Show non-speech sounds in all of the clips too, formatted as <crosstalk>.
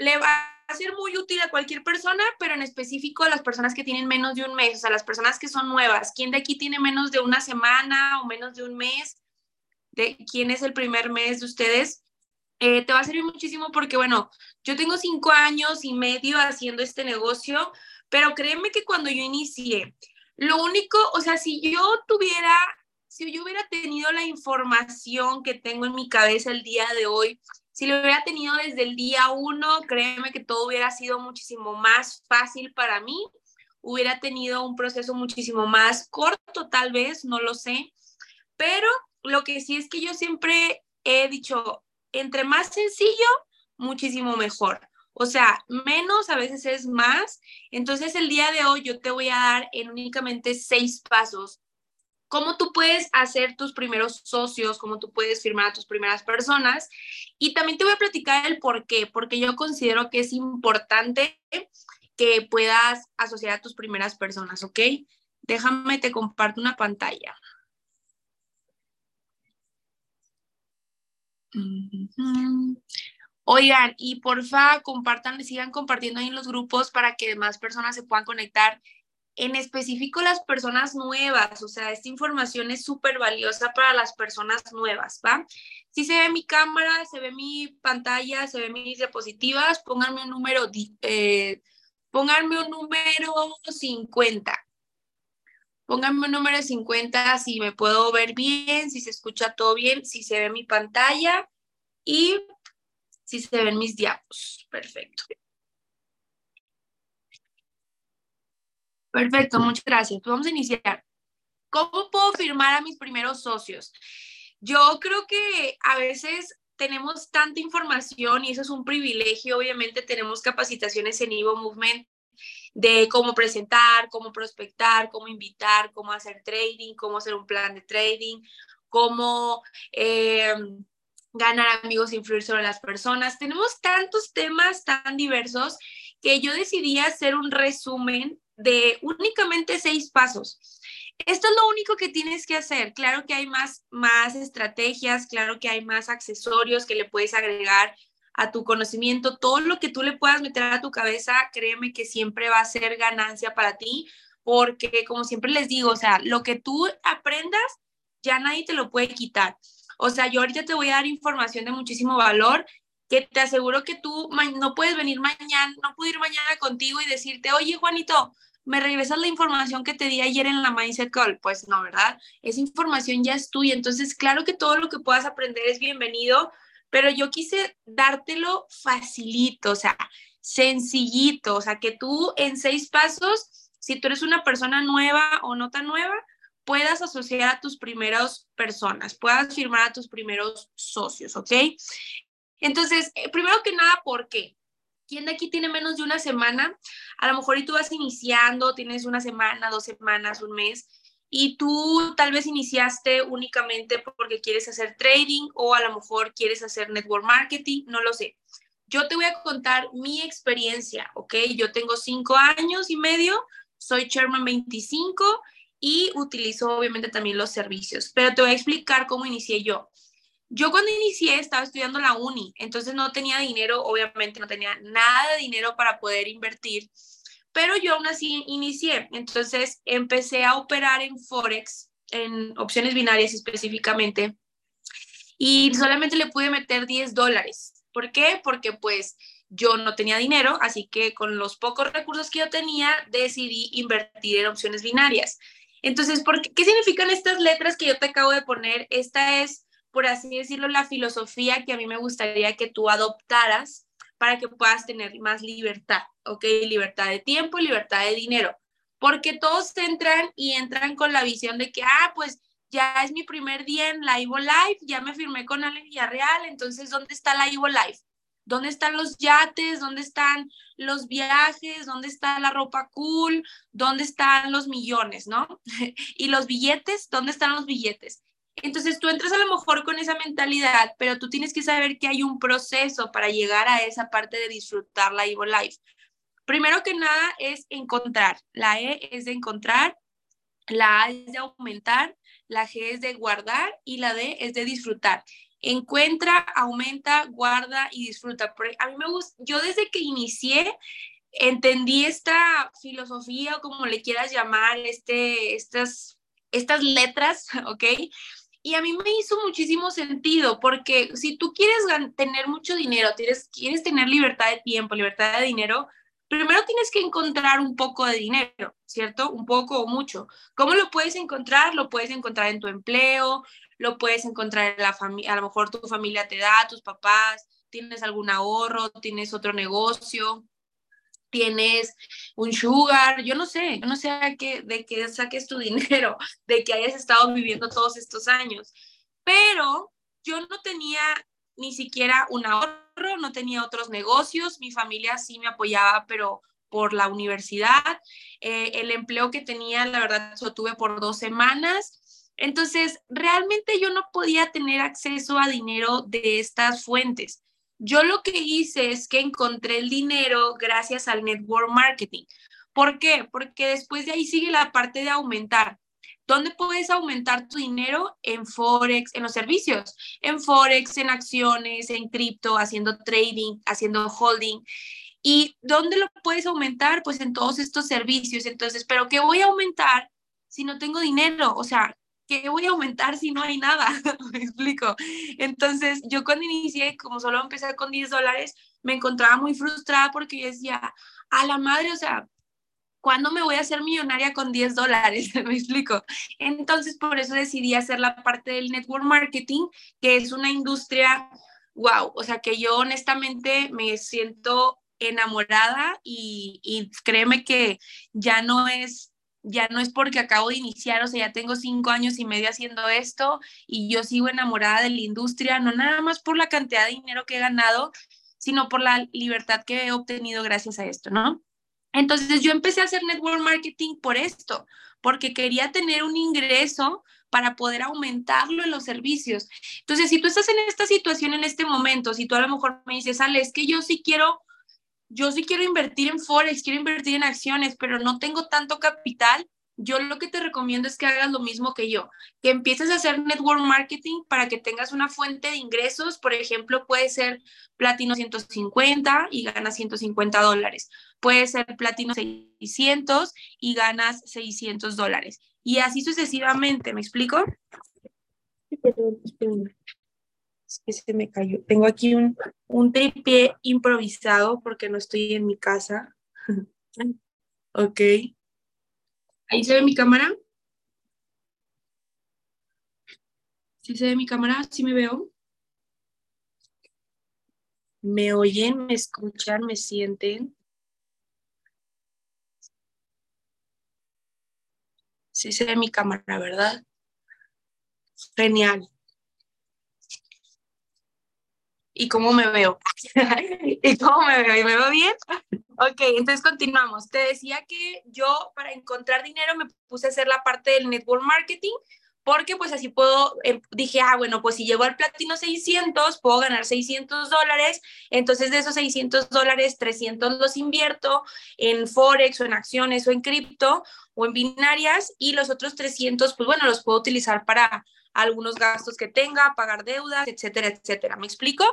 le va a ser muy útil a cualquier persona, pero en específico a las personas que tienen menos de un mes, o sea, las personas que son nuevas. ¿Quién de aquí tiene menos de una semana o menos de un mes? ¿De quién es el primer mes de ustedes? Eh, te va a servir muchísimo porque, bueno, yo tengo cinco años y medio haciendo este negocio, pero créeme que cuando yo inicié, lo único, o sea, si yo tuviera, si yo hubiera tenido la información que tengo en mi cabeza el día de hoy, si lo hubiera tenido desde el día uno, créeme que todo hubiera sido muchísimo más fácil para mí. Hubiera tenido un proceso muchísimo más corto, tal vez, no lo sé. Pero lo que sí es que yo siempre he dicho, entre más sencillo, muchísimo mejor. O sea, menos a veces es más. Entonces, el día de hoy yo te voy a dar en únicamente seis pasos cómo tú puedes hacer tus primeros socios, cómo tú puedes firmar a tus primeras personas. Y también te voy a platicar el por qué, porque yo considero que es importante que puedas asociar a tus primeras personas, ¿ok? Déjame, te comparto una pantalla. Oigan, y porfa, compartan, sigan compartiendo ahí en los grupos para que más personas se puedan conectar en específico las personas nuevas, o sea, esta información es súper valiosa para las personas nuevas, ¿va? Si se ve mi cámara, se ve mi pantalla, se ven mis diapositivas, pónganme un número, eh, pónganme un número 50. Pónganme un número 50 si me puedo ver bien, si se escucha todo bien, si se ve mi pantalla y si se ven mis diapos. Perfecto. Perfecto, muchas gracias. Pues vamos a iniciar. ¿Cómo puedo firmar a mis primeros socios? Yo creo que a veces tenemos tanta información y eso es un privilegio. Obviamente tenemos capacitaciones en Evo Movement de cómo presentar, cómo prospectar, cómo invitar, cómo hacer trading, cómo hacer un plan de trading, cómo eh, ganar amigos e influir sobre las personas. Tenemos tantos temas tan diversos que yo decidí hacer un resumen de únicamente seis pasos. Esto es lo único que tienes que hacer. Claro que hay más, más estrategias, claro que hay más accesorios que le puedes agregar a tu conocimiento. Todo lo que tú le puedas meter a tu cabeza, créeme que siempre va a ser ganancia para ti, porque como siempre les digo, o sea, lo que tú aprendas, ya nadie te lo puede quitar. O sea, yo ahorita te voy a dar información de muchísimo valor que te aseguro que tú no puedes venir mañana, no puedo ir mañana contigo y decirte, oye, Juanito, ¿me regresas la información que te di ayer en la Mindset Call? Pues no, ¿verdad? Esa información ya es tuya. Entonces, claro que todo lo que puedas aprender es bienvenido, pero yo quise dártelo facilito, o sea, sencillito, o sea, que tú en seis pasos, si tú eres una persona nueva o no tan nueva, puedas asociar a tus primeras personas, puedas firmar a tus primeros socios, ¿ok? Entonces, eh, primero que nada, ¿por qué? ¿Quién de aquí tiene menos de una semana? A lo mejor y tú vas iniciando, tienes una semana, dos semanas, un mes, y tú tal vez iniciaste únicamente porque quieres hacer trading o a lo mejor quieres hacer network marketing, no lo sé. Yo te voy a contar mi experiencia, ¿ok? Yo tengo cinco años y medio, soy Chairman 25 y utilizo obviamente también los servicios, pero te voy a explicar cómo inicié yo. Yo cuando inicié estaba estudiando la uni, entonces no tenía dinero, obviamente no tenía nada de dinero para poder invertir, pero yo aún así inicié. Entonces empecé a operar en Forex, en opciones binarias específicamente, y solamente le pude meter 10 dólares. ¿Por qué? Porque pues yo no tenía dinero, así que con los pocos recursos que yo tenía decidí invertir en opciones binarias. Entonces, ¿por qué, ¿qué significan estas letras que yo te acabo de poner? Esta es por así decirlo, la filosofía que a mí me gustaría que tú adoptaras para que puedas tener más libertad, ¿ok? Libertad de tiempo y libertad de dinero. Porque todos entran y entran con la visión de que, ah, pues ya es mi primer día en la Ivo Life, ya me firmé con Ale Villarreal, entonces, ¿dónde está la Ivo Life? ¿Dónde están los yates? ¿Dónde están los viajes? ¿Dónde está la ropa cool? ¿Dónde están los millones, no? <laughs> y los billetes, ¿dónde están los billetes? Entonces tú entras a lo mejor con esa mentalidad, pero tú tienes que saber que hay un proceso para llegar a esa parte de disfrutar la Evo Life. Primero que nada es encontrar. La E es de encontrar, la A es de aumentar, la G es de guardar y la D es de disfrutar. encuentra, aumenta, guarda y disfruta. A mí me gusta, yo desde que inicié entendí esta filosofía o como le quieras llamar, este, estas, estas letras, <laughs> ¿ok? Y a mí me hizo muchísimo sentido porque si tú quieres tener mucho dinero, quieres, quieres tener libertad de tiempo, libertad de dinero, primero tienes que encontrar un poco de dinero, ¿cierto? Un poco o mucho. ¿Cómo lo puedes encontrar? Lo puedes encontrar en tu empleo, lo puedes encontrar en la familia, a lo mejor tu familia te da, tus papás, tienes algún ahorro, tienes otro negocio, tienes un sugar, yo no sé, yo no sé de qué saques tu <laughs> dinero, de que hayas estado viviendo todos estos años, pero yo no tenía ni siquiera un ahorro, no tenía otros negocios, mi familia sí me apoyaba, pero por la universidad, eh, el empleo que tenía, la verdad, lo tuve por dos semanas. Entonces, realmente yo no podía tener acceso a dinero de estas fuentes. Yo lo que hice es que encontré el dinero gracias al network marketing. ¿Por qué? Porque después de ahí sigue la parte de aumentar. ¿Dónde puedes aumentar tu dinero? En Forex, en los servicios, en Forex, en acciones, en cripto, haciendo trading, haciendo holding. ¿Y dónde lo puedes aumentar? Pues en todos estos servicios. Entonces, ¿pero qué voy a aumentar si no tengo dinero? O sea, ¿qué voy a aumentar si no hay nada? <laughs> me explico. Entonces, yo cuando inicié, como solo empecé con 10 dólares, me encontraba muy frustrada porque yo decía, a la madre, o sea, ¿cuándo me voy a hacer millonaria con 10 dólares? <laughs> me explico. Entonces, por eso decidí hacer la parte del network marketing, que es una industria, wow, o sea, que yo honestamente me siento enamorada y, y créeme que ya no es ya no es porque acabo de iniciar, o sea, ya tengo cinco años y medio haciendo esto y yo sigo enamorada de la industria, no nada más por la cantidad de dinero que he ganado, sino por la libertad que he obtenido gracias a esto, ¿no? Entonces yo empecé a hacer network marketing por esto, porque quería tener un ingreso para poder aumentarlo en los servicios. Entonces, si tú estás en esta situación en este momento, si tú a lo mejor me dices, Ale, es que yo sí quiero yo sí quiero invertir en Forex, quiero invertir en acciones, pero no tengo tanto capital, yo lo que te recomiendo es que hagas lo mismo que yo, que empieces a hacer network marketing para que tengas una fuente de ingresos. Por ejemplo, puede ser platino 150 y ganas 150 dólares. Puede ser platino 600 y ganas 600 dólares. Y así sucesivamente, ¿me explico? Es que se me cayó. Tengo aquí un, un tripié improvisado porque no estoy en mi casa. <laughs> ok. ¿Ahí se ve mi cámara? ¿Sí se ve mi cámara? ¿Sí me veo? ¿Me oyen? ¿Me escuchan? ¿Me sienten? Sí se ve mi cámara, ¿verdad? Genial. Y cómo me veo. <laughs> ¿Y cómo me veo? ¿Y me veo bien? Ok, entonces continuamos. Te decía que yo para encontrar dinero me puse a hacer la parte del network marketing porque pues así puedo, em, dije, ah, bueno, pues si llego al platino 600, puedo ganar 600 dólares, entonces de esos 600 dólares, 300 los invierto en Forex o en acciones o en cripto o en binarias y los otros 300, pues bueno, los puedo utilizar para algunos gastos que tenga, pagar deudas, etcétera, etcétera. ¿Me explico?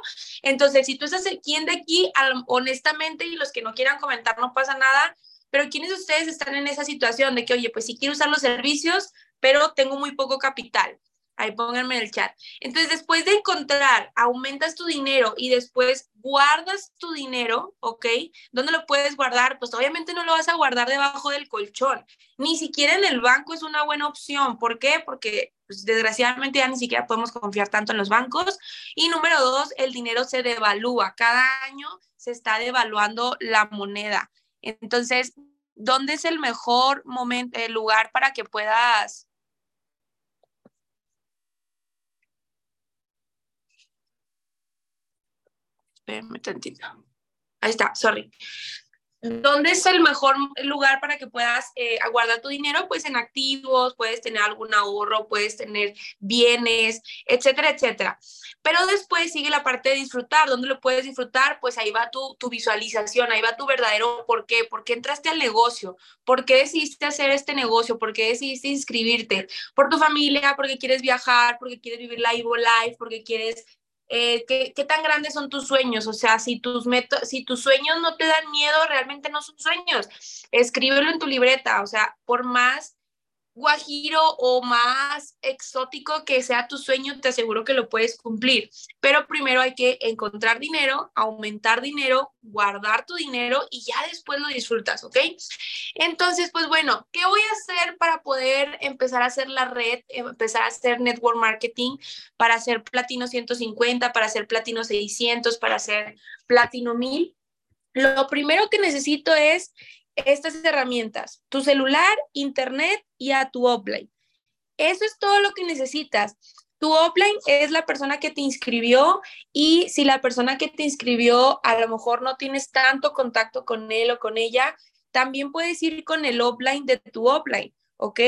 Entonces, si tú estás quién de aquí, honestamente, y los que no quieran comentar, no pasa nada, pero ¿quiénes de ustedes están en esa situación de que, oye, pues si quiero usar los servicios, pero tengo muy poco capital? Ahí pónganme en el chat. Entonces, después de encontrar, aumentas tu dinero y después guardas tu dinero, ¿ok? ¿Dónde lo puedes guardar? Pues obviamente no lo vas a guardar debajo del colchón. Ni siquiera en el banco es una buena opción. ¿Por qué? Porque pues, desgraciadamente ya ni siquiera podemos confiar tanto en los bancos. Y número dos, el dinero se devalúa. Cada año se está devaluando la moneda. Entonces, ¿dónde es el mejor momento, el lugar para que puedas Espérame tantito. Ahí está, sorry. ¿Dónde es el mejor lugar para que puedas eh, guardar tu dinero? Pues en activos, puedes tener algún ahorro, puedes tener bienes, etcétera, etcétera. Pero después sigue la parte de disfrutar. ¿Dónde lo puedes disfrutar? Pues ahí va tu, tu visualización, ahí va tu verdadero por qué. ¿Por qué entraste al negocio? ¿Por qué decidiste hacer este negocio? ¿Por qué decidiste inscribirte? ¿Por tu familia? ¿Porque quieres viajar? ¿Porque quieres vivir la Evo Life? ¿Porque quieres eh, ¿qué, tan grandes son tus sueños? O sea, si tus, si tus sueños no te dan miedo, realmente no son sueños. Escríbelo en tu libreta, o sea, por más guajiro o más exótico que sea tu sueño, te aseguro que lo puedes cumplir. Pero primero hay que encontrar dinero, aumentar dinero, guardar tu dinero y ya después lo disfrutas, ¿ok? Entonces, pues bueno, ¿qué voy a hacer para poder empezar a hacer la red, empezar a hacer network marketing, para hacer platino 150, para hacer platino 600, para hacer platino 1000? Lo primero que necesito es estas herramientas, tu celular, internet y a tu offline. Eso es todo lo que necesitas. Tu offline es la persona que te inscribió y si la persona que te inscribió a lo mejor no tienes tanto contacto con él o con ella, también puedes ir con el offline de tu offline, ¿ok?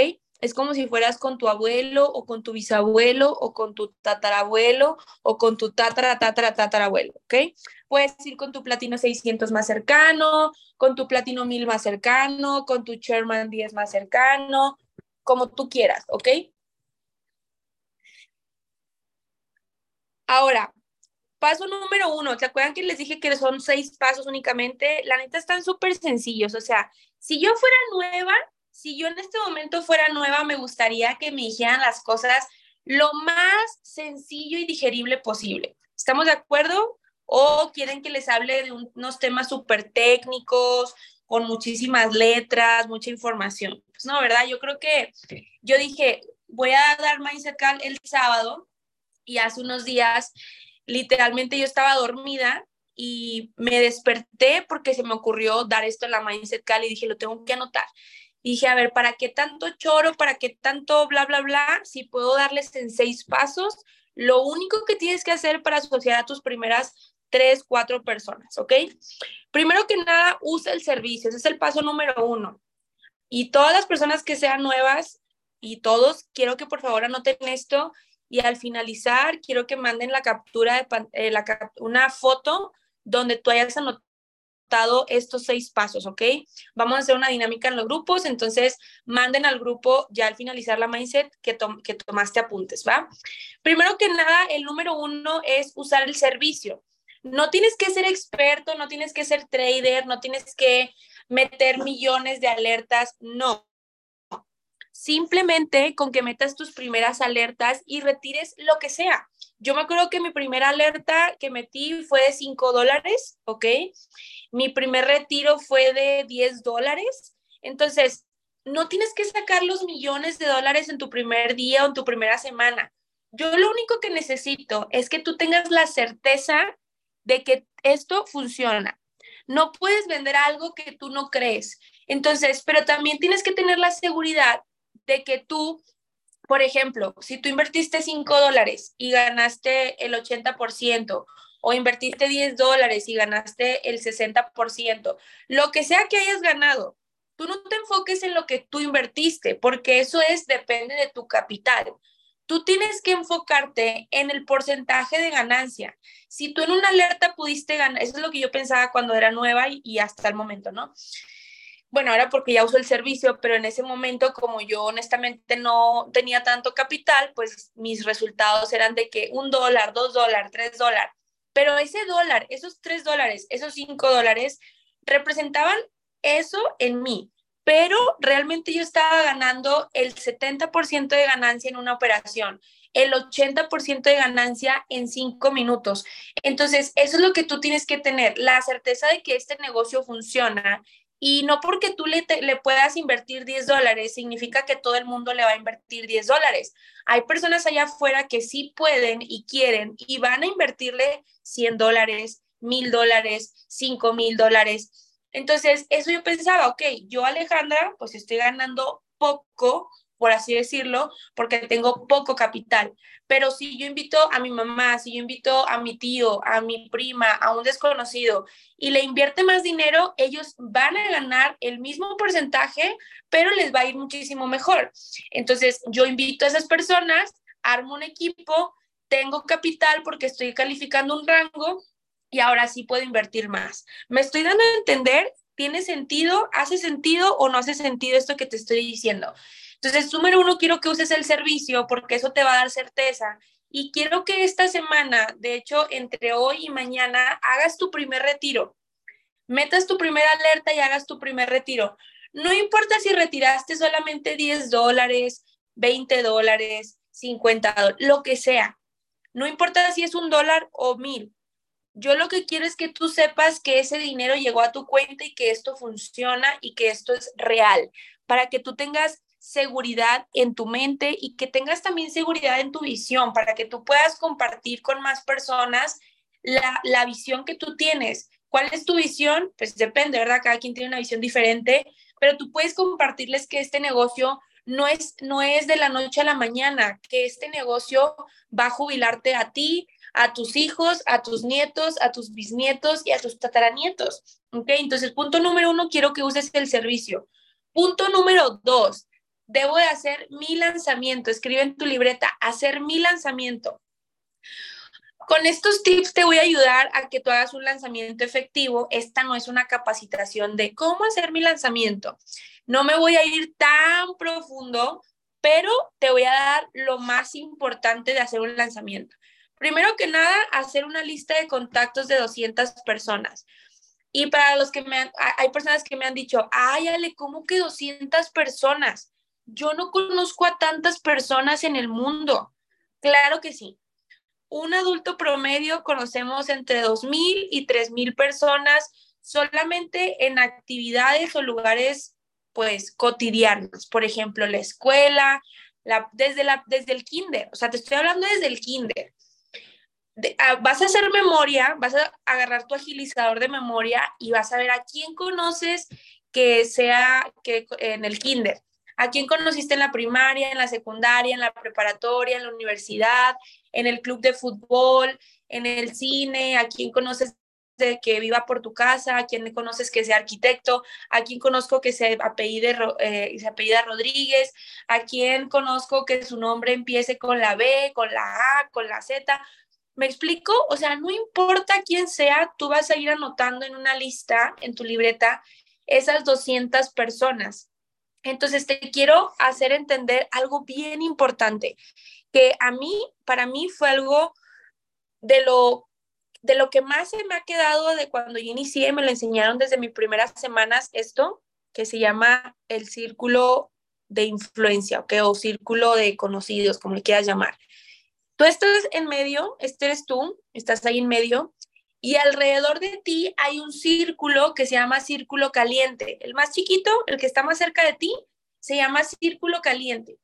Es como si fueras con tu abuelo o con tu bisabuelo o con tu tatarabuelo o con tu tatara, tatara, tatarabuelo, ¿ok? Puedes ir con tu platino 600 más cercano, con tu platino 1000 más cercano, con tu Sherman 10 más cercano, como tú quieras, ¿ok? Ahora, paso número uno, ¿se acuerdan que les dije que son seis pasos únicamente? La neta están súper sencillos, o sea, si yo fuera nueva, si yo en este momento fuera nueva, me gustaría que me dijeran las cosas lo más sencillo y digerible posible. ¿Estamos de acuerdo? ¿O quieren que les hable de unos temas súper técnicos, con muchísimas letras, mucha información? Pues no, ¿verdad? Yo creo que yo dije, voy a dar Mindset Call el sábado y hace unos días, literalmente yo estaba dormida y me desperté porque se me ocurrió dar esto en la Mindset Call y dije, lo tengo que anotar dije, a ver, ¿para qué tanto choro? ¿Para qué tanto bla, bla, bla? Si puedo darles en seis pasos, lo único que tienes que hacer para asociar a tus primeras tres, cuatro personas, ¿ok? Primero que nada, usa el servicio, ese es el paso número uno. Y todas las personas que sean nuevas y todos, quiero que por favor anoten esto y al finalizar quiero que manden la captura de eh, la, una foto donde tú hayas anotado estos seis pasos, ¿ok? Vamos a hacer una dinámica en los grupos, entonces manden al grupo ya al finalizar la mindset que, tomaste apuntes, ¿va? Primero que nada, el número uno es usar el servicio. No tienes que ser experto, no tienes que ser trader, no tienes que meter millones de alertas, no. Simplemente con que metas tus primeras alertas y retires lo que sea. Yo me acuerdo que mi primera alerta que metí fue de 5 dólares, ¿ok? Mi primer retiro fue de 10 dólares. Entonces, no tienes que sacar los millones de dólares en tu primer día o en tu primera semana. Yo lo único que necesito es que tú tengas la certeza de que esto funciona. No puedes vender algo que tú no crees. Entonces, pero también tienes que tener la seguridad de que tú por ejemplo, si tú invertiste 5 dólares y ganaste el 80%, o invertiste 10 dólares y ganaste el 60%, lo que sea que hayas ganado, tú no te enfoques en lo que tú invertiste, porque eso es, depende de tu capital. Tú tienes que enfocarte en el porcentaje de ganancia. Si tú en una alerta pudiste ganar, eso es lo que yo pensaba cuando era nueva y, y hasta el momento, ¿no? Bueno, ahora porque ya uso el servicio, pero en ese momento, como yo honestamente no tenía tanto capital, pues mis resultados eran de que un dólar, dos dólares, tres dólares. Pero ese dólar, esos tres dólares, esos cinco dólares, representaban eso en mí. Pero realmente yo estaba ganando el 70% de ganancia en una operación, el 80% de ganancia en cinco minutos. Entonces, eso es lo que tú tienes que tener, la certeza de que este negocio funciona y no porque tú le, le, puedas invertir 10 dólares, significa que todo el mundo le va a invertir 10 dólares. Hay personas allá afuera que sí pueden y quieren y van a invertirle 100 dólares, 1000 dólares, 5 mil dólares. Entonces, eso yo pensaba, ok, yo Alejandra, pues estoy ganando poco por así decirlo, porque tengo poco capital. Pero si yo invito a mi mamá, si yo invito a mi tío, a mi prima, a un desconocido y le invierte más dinero, ellos van a ganar el mismo porcentaje, pero les va a ir muchísimo mejor. Entonces, yo invito a esas personas, armo un equipo, tengo capital porque estoy calificando un rango y ahora sí puedo invertir más. ¿Me estoy dando a entender? ¿Tiene sentido? ¿Hace sentido o no hace sentido esto que te estoy diciendo? Entonces, número uno, quiero que uses el servicio porque eso te va a dar certeza. Y quiero que esta semana, de hecho, entre hoy y mañana, hagas tu primer retiro. Metas tu primera alerta y hagas tu primer retiro. No importa si retiraste solamente 10 dólares, 20 dólares, 50 dólares, lo que sea. No importa si es un dólar o mil. Yo lo que quiero es que tú sepas que ese dinero llegó a tu cuenta y que esto funciona y que esto es real, para que tú tengas seguridad en tu mente y que tengas también seguridad en tu visión para que tú puedas compartir con más personas la, la visión que tú tienes. ¿Cuál es tu visión? Pues depende, ¿verdad? Cada quien tiene una visión diferente, pero tú puedes compartirles que este negocio no es, no es de la noche a la mañana, que este negocio va a jubilarte a ti, a tus hijos, a tus nietos, a tus bisnietos y a tus tataranietos. ¿Ok? Entonces, punto número uno, quiero que uses el servicio. Punto número dos, debo de hacer mi lanzamiento. Escribe en tu libreta, hacer mi lanzamiento. Con estos tips te voy a ayudar a que tú hagas un lanzamiento efectivo. Esta no es una capacitación de cómo hacer mi lanzamiento. No me voy a ir tan profundo, pero te voy a dar lo más importante de hacer un lanzamiento. Primero que nada, hacer una lista de contactos de 200 personas. Y para los que me han, hay personas que me han dicho, ay, Ale, ¿cómo que 200 personas? Yo no conozco a tantas personas en el mundo. Claro que sí. Un adulto promedio conocemos entre 2.000 y 3.000 personas solamente en actividades o lugares pues cotidianos. Por ejemplo, la escuela, la, desde, la, desde el kinder. O sea, te estoy hablando desde el kinder. Ah, vas a hacer memoria, vas a agarrar tu agilizador de memoria y vas a ver a quién conoces que sea que en el kinder ¿A quién conociste en la primaria, en la secundaria, en la preparatoria, en la universidad, en el club de fútbol, en el cine? ¿A quién conoces que viva por tu casa? ¿A quién conoces que sea arquitecto? ¿A quién conozco que se apellide, eh, se apellida Rodríguez? ¿A quién conozco que su nombre empiece con la B, con la A, con la Z? ¿Me explico? O sea, no importa quién sea, tú vas a ir anotando en una lista, en tu libreta, esas 200 personas. Entonces, te quiero hacer entender algo bien importante, que a mí, para mí fue algo de lo, de lo que más se me ha quedado de cuando yo inicié, me lo enseñaron desde mis primeras semanas, esto que se llama el círculo de influencia, ¿ok? O círculo de conocidos, como le quieras llamar. Tú estás en medio, este eres tú, estás ahí en medio, y alrededor de ti hay un círculo que se llama círculo caliente. El más chiquito, el que está más cerca de ti, se llama círculo caliente.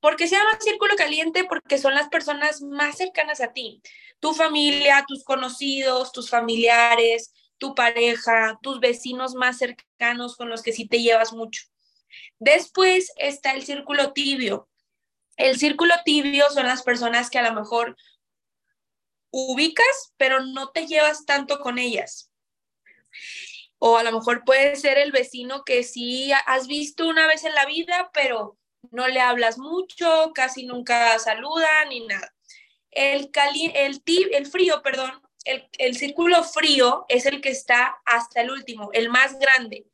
¿Por qué se llama círculo caliente? Porque son las personas más cercanas a ti. Tu familia, tus conocidos, tus familiares, tu pareja, tus vecinos más cercanos con los que sí te llevas mucho. Después está el círculo tibio. El círculo tibio son las personas que a lo mejor ubicas, pero no te llevas tanto con ellas. O a lo mejor puede ser el vecino que sí has visto una vez en la vida, pero no le hablas mucho, casi nunca saluda ni nada. El, cali el, el frío, perdón, el, el círculo frío es el que está hasta el último, el más grande.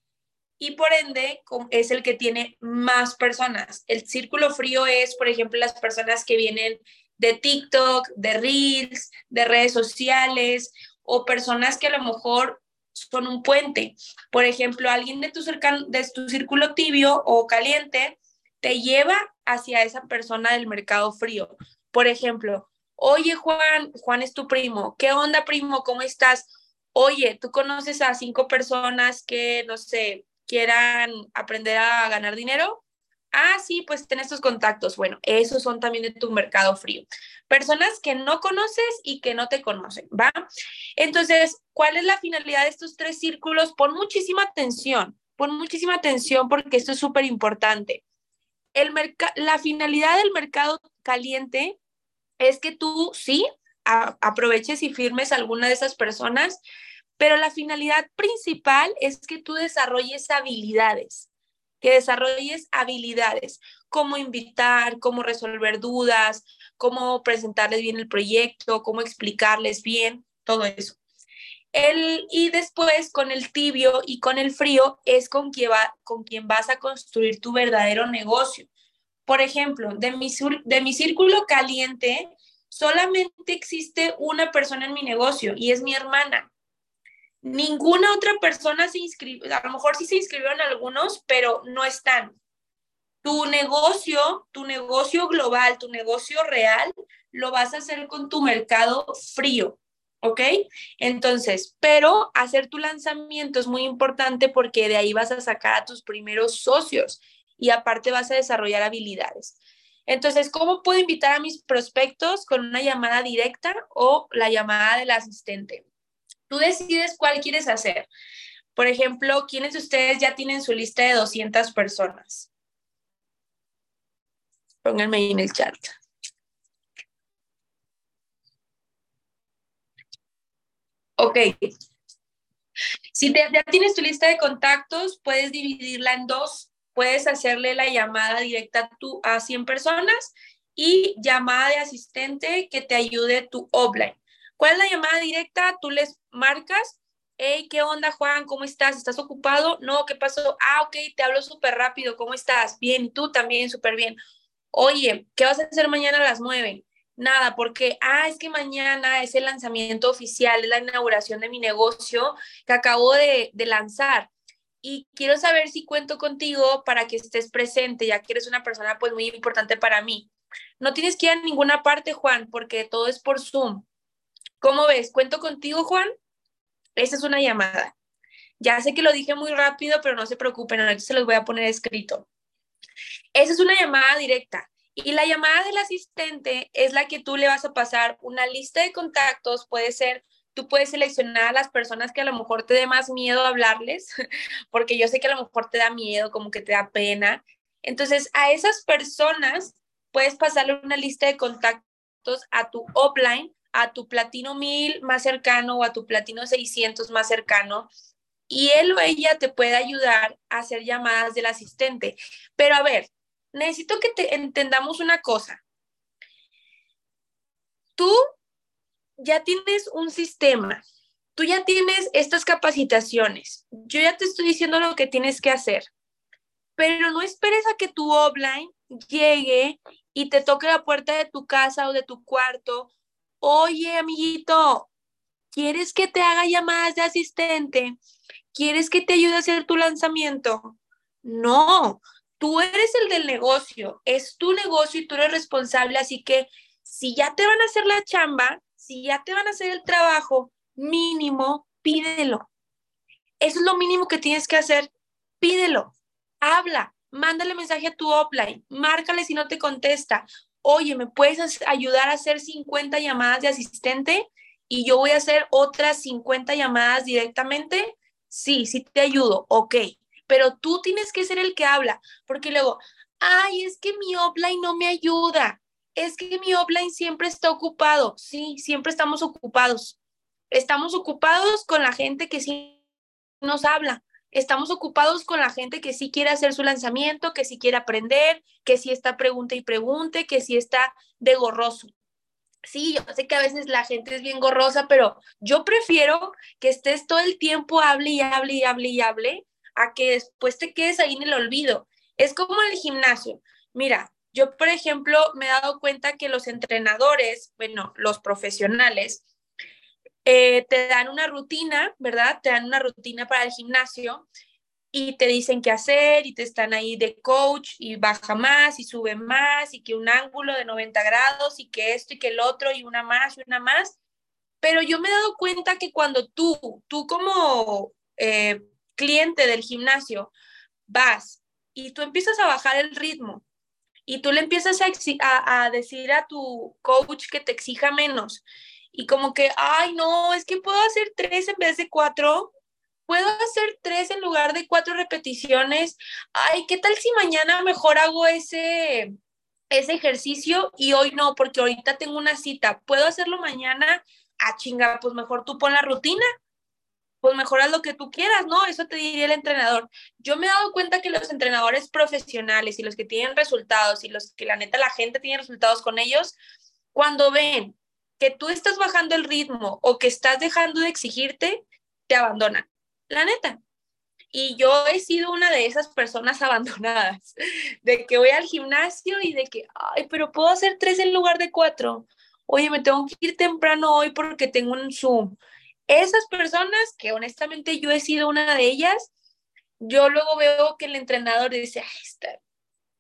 Y por ende es el que tiene más personas. El círculo frío es, por ejemplo, las personas que vienen de TikTok, de Reels, de redes sociales o personas que a lo mejor son un puente. Por ejemplo, alguien de tu, de tu círculo tibio o caliente te lleva hacia esa persona del mercado frío. Por ejemplo, oye Juan, Juan es tu primo, ¿qué onda primo? ¿Cómo estás? Oye, tú conoces a cinco personas que, no sé, quieran aprender a ganar dinero, Ah, sí, pues ten estos contactos. Bueno, esos son también de tu mercado frío. Personas que no conoces y que no te conocen, ¿va? Entonces, ¿cuál es la finalidad de estos tres círculos? Pon muchísima atención, pon muchísima atención porque esto es súper importante. la finalidad del mercado caliente es que tú sí aproveches y firmes alguna de esas personas, pero la finalidad principal es que tú desarrolles habilidades, que desarrolles habilidades, cómo invitar, cómo resolver dudas, cómo presentarles bien el proyecto, cómo explicarles bien, todo eso. El, y después con el tibio y con el frío es con quien, vas a construir tu verdadero negocio. Por ejemplo, de mi, de mi círculo caliente, solamente existe una persona en mi negocio y es mi hermana. Ninguna otra persona se inscribió, a lo mejor sí se inscribieron algunos, pero no están. Tu negocio, tu negocio global, tu negocio real, lo vas a hacer con tu mercado frío, ¿ok? Entonces, pero hacer tu lanzamiento es muy importante porque de ahí vas a sacar a tus primeros socios y aparte vas a desarrollar habilidades. Entonces, ¿cómo puedo invitar a mis prospectos con una llamada directa o la llamada del asistente? Tú decides cuál quieres hacer. Por ejemplo, ¿quiénes de ustedes ya tienen su lista de 200 personas? Pónganme ahí en el chat. Ok. Si ya tienes tu lista de contactos, puedes dividirla en dos puedes hacerle la llamada directa tú a 100 personas y llamada de asistente que te ayude tu offline. ¿Cuál es la llamada directa? Tú les marcas, hey, ¿qué onda Juan? ¿Cómo estás? ¿Estás ocupado? No, ¿qué pasó? Ah, ok, te hablo súper rápido, ¿cómo estás? Bien, y tú también, súper bien. Oye, ¿qué vas a hacer mañana a las 9? Nada, porque, ah, es que mañana es el lanzamiento oficial, es la inauguración de mi negocio que acabo de, de lanzar y quiero saber si cuento contigo para que estés presente, ya que eres una persona pues muy importante para mí. No tienes que ir a ninguna parte, Juan, porque todo es por Zoom. ¿Cómo ves? ¿Cuento contigo, Juan? Esa es una llamada. Ya sé que lo dije muy rápido, pero no se preocupen, ahorita se los voy a poner escrito. Esa es una llamada directa. Y la llamada del asistente es la que tú le vas a pasar una lista de contactos, puede ser tú puedes seleccionar a las personas que a lo mejor te dé más miedo hablarles, <laughs> porque yo sé que a lo mejor te da miedo, como que te da pena. Entonces, a esas personas puedes pasarle una lista de contactos a tu offline, a tu platino 1000 más cercano o a tu platino 600 más cercano, y él o ella te puede ayudar a hacer llamadas del asistente. Pero a ver, necesito que te entendamos una cosa. Tú ya tienes un sistema, tú ya tienes estas capacitaciones, yo ya te estoy diciendo lo que tienes que hacer, pero no esperes a que tu offline llegue y te toque la puerta de tu casa o de tu cuarto. Oye, amiguito, ¿quieres que te haga llamadas de asistente? ¿Quieres que te ayude a hacer tu lanzamiento? No, tú eres el del negocio, es tu negocio y tú eres responsable, así que si ya te van a hacer la chamba, si ya te van a hacer el trabajo, mínimo, pídelo. Eso es lo mínimo que tienes que hacer. Pídelo, habla, mándale mensaje a tu offline, márcale si no te contesta. Oye, ¿me puedes ayudar a hacer 50 llamadas de asistente? Y yo voy a hacer otras 50 llamadas directamente. Sí, sí te ayudo, ok. Pero tú tienes que ser el que habla, porque luego, ay, es que mi offline no me ayuda es que mi offline siempre está ocupado. Sí, siempre estamos ocupados. Estamos ocupados con la gente que sí nos habla. Estamos ocupados con la gente que sí quiere hacer su lanzamiento, que sí quiere aprender, que sí está pregunta y pregunte, que sí está de gorroso. Sí, yo sé que a veces la gente es bien gorrosa, pero yo prefiero que estés todo el tiempo hable y hable y hable y hable a que después te quedes ahí en el olvido. Es como en el gimnasio. Mira, yo, por ejemplo, me he dado cuenta que los entrenadores, bueno, los profesionales, eh, te dan una rutina, ¿verdad? Te dan una rutina para el gimnasio y te dicen qué hacer y te están ahí de coach y baja más y sube más y que un ángulo de 90 grados y que esto y que el otro y una más y una más. Pero yo me he dado cuenta que cuando tú, tú como eh, cliente del gimnasio, vas y tú empiezas a bajar el ritmo y tú le empiezas a, a, decir a tu coach que te exija menos y como que, ay, no, es que puedo hacer tres en vez de cuatro, puedo hacer tres en lugar de cuatro repeticiones. Ay, ¿qué tal si mañana mejor hago ese, ese ejercicio y hoy no, porque ahorita tengo una cita? ¿Puedo hacerlo mañana? Ah, chinga, pues mejor tú pon la rutina. Pues mejor haz lo que tú quieras, ¿no? Eso te diría el entrenador. Yo me he dado cuenta que los entrenadores profesionales y los que tienen resultados y los que la neta la gente tiene resultados con ellos, cuando ven que tú estás bajando el ritmo o que estás dejando de exigirte, te abandonan la neta. Y yo he sido una de esas personas <laughs> abandonadas, de que voy al gimnasio y de que, ay, pero puedo hacer tres en lugar de cuatro. Oye, me tengo que ir temprano hoy porque tengo un Zoom. Esas personas, que honestamente yo he sido una de ellas, yo luego veo que el entrenador dice, esta,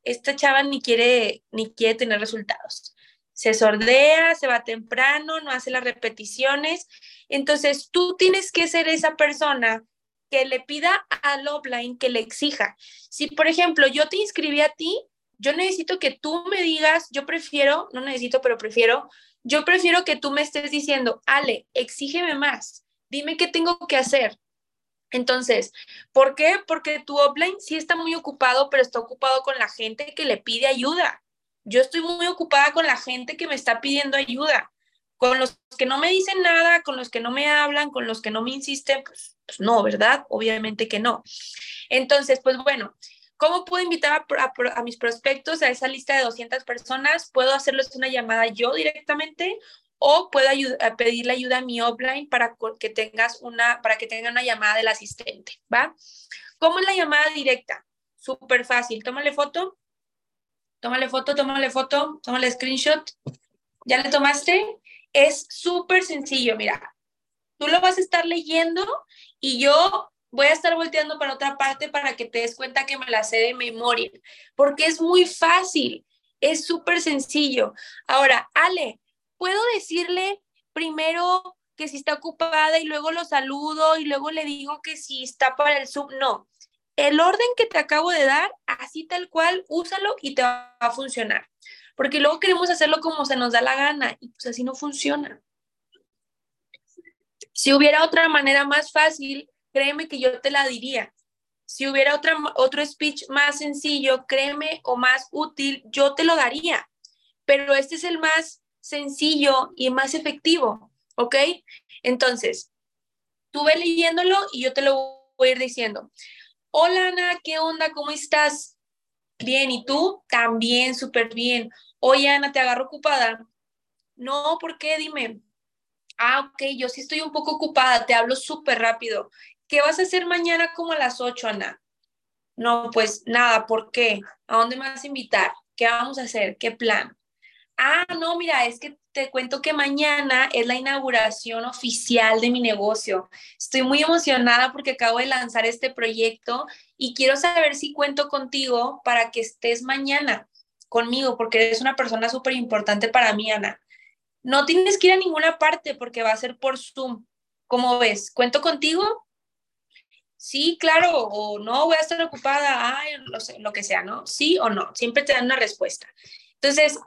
esta chava ni quiere, ni quiere tener resultados. Se sordea, se va temprano, no hace las repeticiones. Entonces, tú tienes que ser esa persona que le pida al offline que le exija. Si, por ejemplo, yo te inscribí a ti, yo necesito que tú me digas, yo prefiero, no necesito, pero prefiero, yo prefiero que tú me estés diciendo, Ale, exígeme más, dime qué tengo que hacer. Entonces, ¿por qué? Porque tu offline sí está muy ocupado, pero está ocupado con la gente que le pide ayuda. Yo estoy muy ocupada con la gente que me está pidiendo ayuda. Con los que no me dicen nada, con los que no me hablan, con los que no me insisten, pues, pues no, ¿verdad? Obviamente que no. Entonces, pues bueno, ¿cómo puedo invitar a, mis prospectos a esa lista de 200 personas? ¿Puedo hacerles una llamada yo directamente o puedo pedirle ayuda a mi offline para que tengas una, para que tenga una llamada del asistente, ¿va? ¿Cómo es la llamada directa? Súper fácil. Tómale foto, tómale foto, tómale foto, tómale screenshot. ¿Ya le tomaste? Es súper sencillo, mira. Tú lo vas a estar leyendo y yo voy a estar volteando para otra parte para que te des cuenta que me la sé de memoria, porque es muy fácil, es súper sencillo. Ahora, Ale, ¿puedo decirle primero que si está ocupada y luego lo saludo y luego le digo que si está para el sub? No, el orden que te acabo de dar, así tal cual, úsalo y te va a funcionar porque luego queremos hacerlo como se nos da la gana y pues así no funciona. Si hubiera otra manera más fácil, créeme que yo te la diría. Si hubiera otra, otro speech más sencillo, créeme, o más útil, yo te lo daría. Pero este es el más sencillo y más efectivo, ¿ok? Entonces, tú leyéndolo y yo te lo voy a ir diciendo. Hola Ana, ¿qué onda? ¿Cómo estás? Bien, ¿y tú? También, súper bien. Oye, Ana, ¿te agarro ocupada? No, ¿por qué? Dime. Ah, ok, yo sí estoy un poco ocupada, te hablo súper rápido. ¿Qué vas a hacer mañana como a las 8, Ana? No, pues nada, ¿por qué? ¿A dónde me vas a invitar? ¿Qué vamos a hacer? ¿Qué plan? Ah, no, mira, es que te cuento que mañana es la inauguración oficial de mi negocio. Estoy muy emocionada porque acabo de lanzar este proyecto y quiero saber si cuento contigo para que estés mañana conmigo, porque eres una persona súper importante para mí, Ana. No tienes que ir a ninguna parte porque va a ser por Zoom. ¿Cómo ves? ¿Cuento contigo? Sí, claro, o no, voy a estar ocupada, ay, lo, que sea, ¿no? Sí o no, siempre te dan una respuesta. Entonces,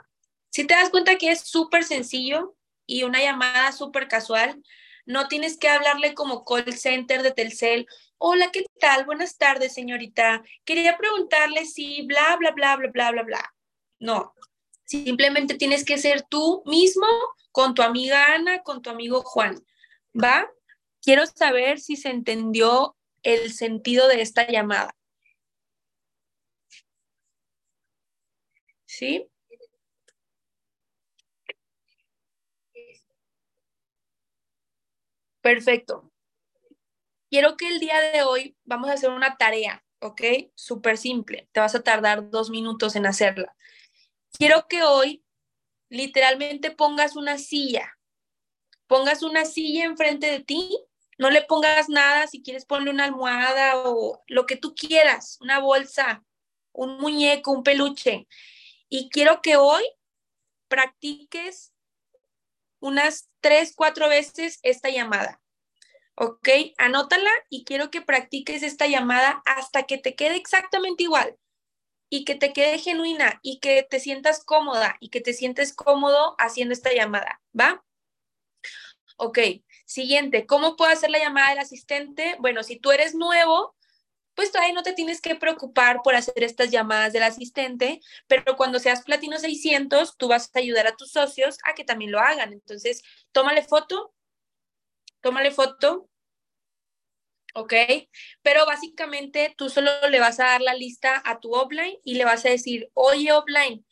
si te das cuenta que es súper sencillo y una llamada súper casual, no tienes que hablarle como call center de Telcel. Hola, ¿qué tal? Buenas tardes, señorita. Quería preguntarle si bla, bla, bla, bla, bla, bla, bla. No, simplemente tienes que ser tú mismo con tu amiga Ana, con tu amigo Juan. ¿Va? Quiero saber si se entendió el sentido de esta llamada. ¿Sí? Perfecto. Quiero que el día de hoy vamos a hacer una tarea, ¿ok? Súper simple. Te vas a tardar dos minutos en hacerla. Quiero que hoy literalmente pongas una silla. Pongas una silla enfrente de ti. No le pongas nada. Si quieres, ponle una almohada o lo que tú quieras. Una bolsa, un muñeco, un peluche. Y quiero que hoy practiques unas tres, cuatro veces esta llamada. ¿Ok? Anótala y quiero que practiques esta llamada hasta que te quede exactamente igual y que te quede genuina y que te sientas cómoda y que te sientes cómodo haciendo esta llamada, ¿va? Ok, Siguiente, ¿cómo puedo hacer la llamada del asistente? Bueno, si tú eres nuevo, pues todavía no te tienes que preocupar por hacer estas llamadas del asistente, pero cuando seas platino 600, tú vas a ayudar a tus socios a que también lo hagan. Entonces, tómale foto, tómale foto, ¿ok? Pero básicamente tú solo le vas a dar la lista a tu offline y le vas a decir, oye offline,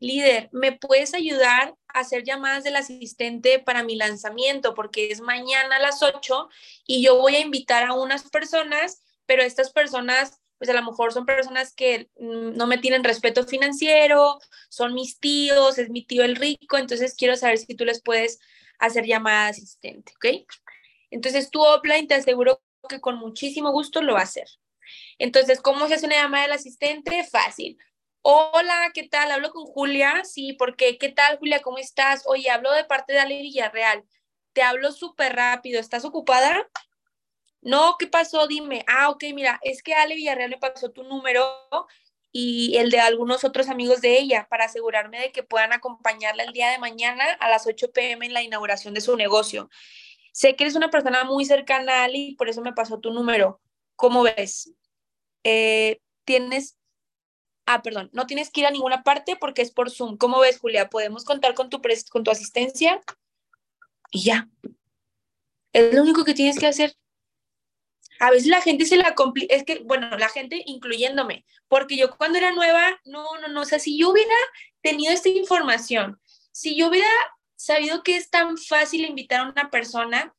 líder, ¿me puedes ayudar a hacer llamadas del asistente para mi lanzamiento? Porque es mañana a las 8 y yo voy a invitar a unas personas pero estas personas, pues a lo mejor son personas que mm, no me tienen respeto financiero, son mis tíos, es mi tío el rico, entonces quiero saber si tú les puedes hacer llamada asistente, ¿ok? Entonces tu offline te aseguro que con muchísimo gusto lo va a hacer. Entonces, ¿cómo se hace una llamada del asistente? Fácil. Hola, ¿qué tal? Hablo con Julia. Sí, ¿por qué? ¿Qué tal, Julia? ¿Cómo estás? Oye, hablo de parte de Ale Villarreal. Te hablo súper rápido. ¿Estás ocupada? No, ¿qué pasó? Dime. Ah, ok, mira, es que Ale Villarreal me pasó tu número y el de algunos otros amigos de ella para asegurarme de que puedan acompañarla el día de mañana a las 8 pm en la inauguración de su negocio. Sé que eres una persona muy cercana a Ale y por eso me pasó tu número. ¿Cómo ves? Eh, tienes, ah, perdón, no tienes que ir a ninguna parte porque es por Zoom. ¿Cómo ves, Julia? ¿Podemos contar con tu, con tu asistencia? Y ya. Es lo único que tienes que hacer a veces la gente se la complica, es que, bueno, la gente incluyéndome, porque yo cuando era nueva, no, no, no, o sea, si yo hubiera tenido esta información, si yo hubiera sabido que es tan fácil invitar a una persona,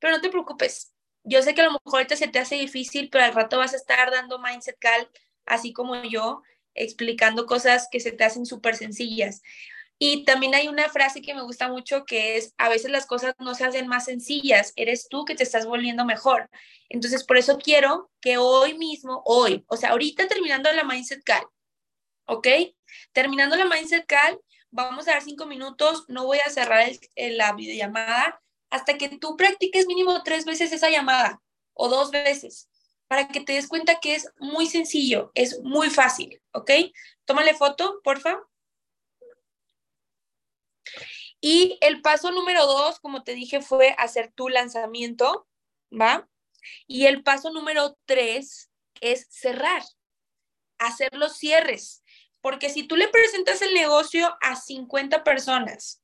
pero no te preocupes, yo sé que a lo mejor ahorita se te hace difícil, pero al rato vas a estar dando mindset cal, así como yo, explicando cosas que se te hacen súper sencillas. Y también hay una frase que me gusta mucho que es, a veces las cosas no se hacen más sencillas, eres tú que te estás volviendo mejor. Entonces, por eso quiero que hoy mismo, hoy, o sea, ahorita terminando la Mindset Call, ¿ok? Terminando la Mindset Call, vamos a dar cinco minutos, no voy a cerrar el, la videollamada hasta que tú practiques mínimo tres veces esa llamada o dos veces para que te des cuenta que es muy sencillo, es muy fácil, ¿ok? Tómale foto, porfa. Y el paso número dos, como te dije, fue hacer tu lanzamiento, ¿va? Y el paso número tres es cerrar, hacer los cierres. Porque si tú le presentas el negocio a 50 personas,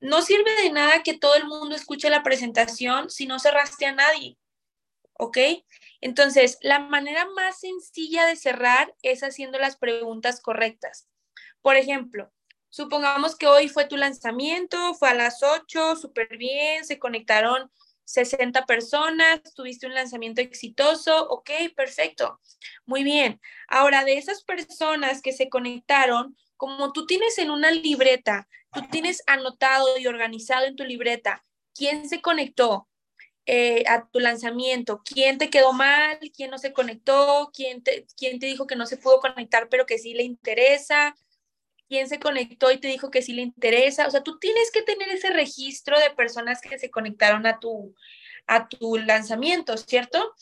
no sirve de nada que todo el mundo escuche la presentación si no cerraste a nadie. ¿Ok? Entonces, la manera más sencilla de cerrar es haciendo las preguntas correctas. Por ejemplo, Supongamos que hoy fue tu lanzamiento, fue a las 8, súper bien, se conectaron 60 personas, tuviste un lanzamiento exitoso, ok, perfecto, muy bien. Ahora, de esas personas que se conectaron, como tú tienes en una libreta, tú tienes anotado y organizado en tu libreta quién se conectó eh, a tu lanzamiento, quién te quedó mal, quién no se conectó, quién quién te dijo que no se pudo conectar pero que sí le interesa, quién se conectó y te dijo que sí le interesa. O sea, tú tienes que tener ese registro de personas que se conectaron a tu, a tu lanzamiento, ¿cierto?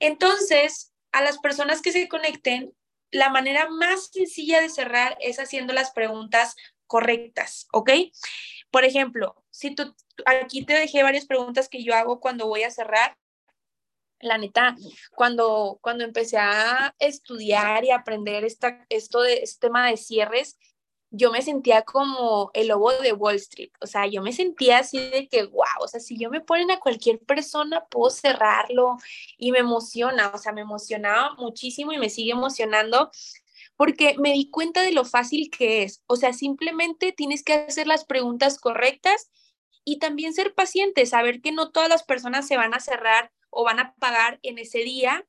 Entonces, a las personas que se conecten, la manera más sencilla de cerrar es haciendo las preguntas correctas, ¿ok? Por ejemplo, si tú, aquí te dejé varias preguntas que yo hago cuando voy a cerrar. La neta, cuando, cuando empecé a estudiar y aprender esta, esto de este tema de cierres, yo me sentía como el lobo de Wall Street, o sea, yo me sentía así de que, wow, o sea, si yo me ponen a cualquier persona, puedo cerrarlo y me emociona, o sea, me emocionaba muchísimo y me sigue emocionando porque me di cuenta de lo fácil que es, o sea, simplemente tienes que hacer las preguntas correctas y también ser paciente, saber que no todas las personas se van a cerrar o van a pagar en ese día,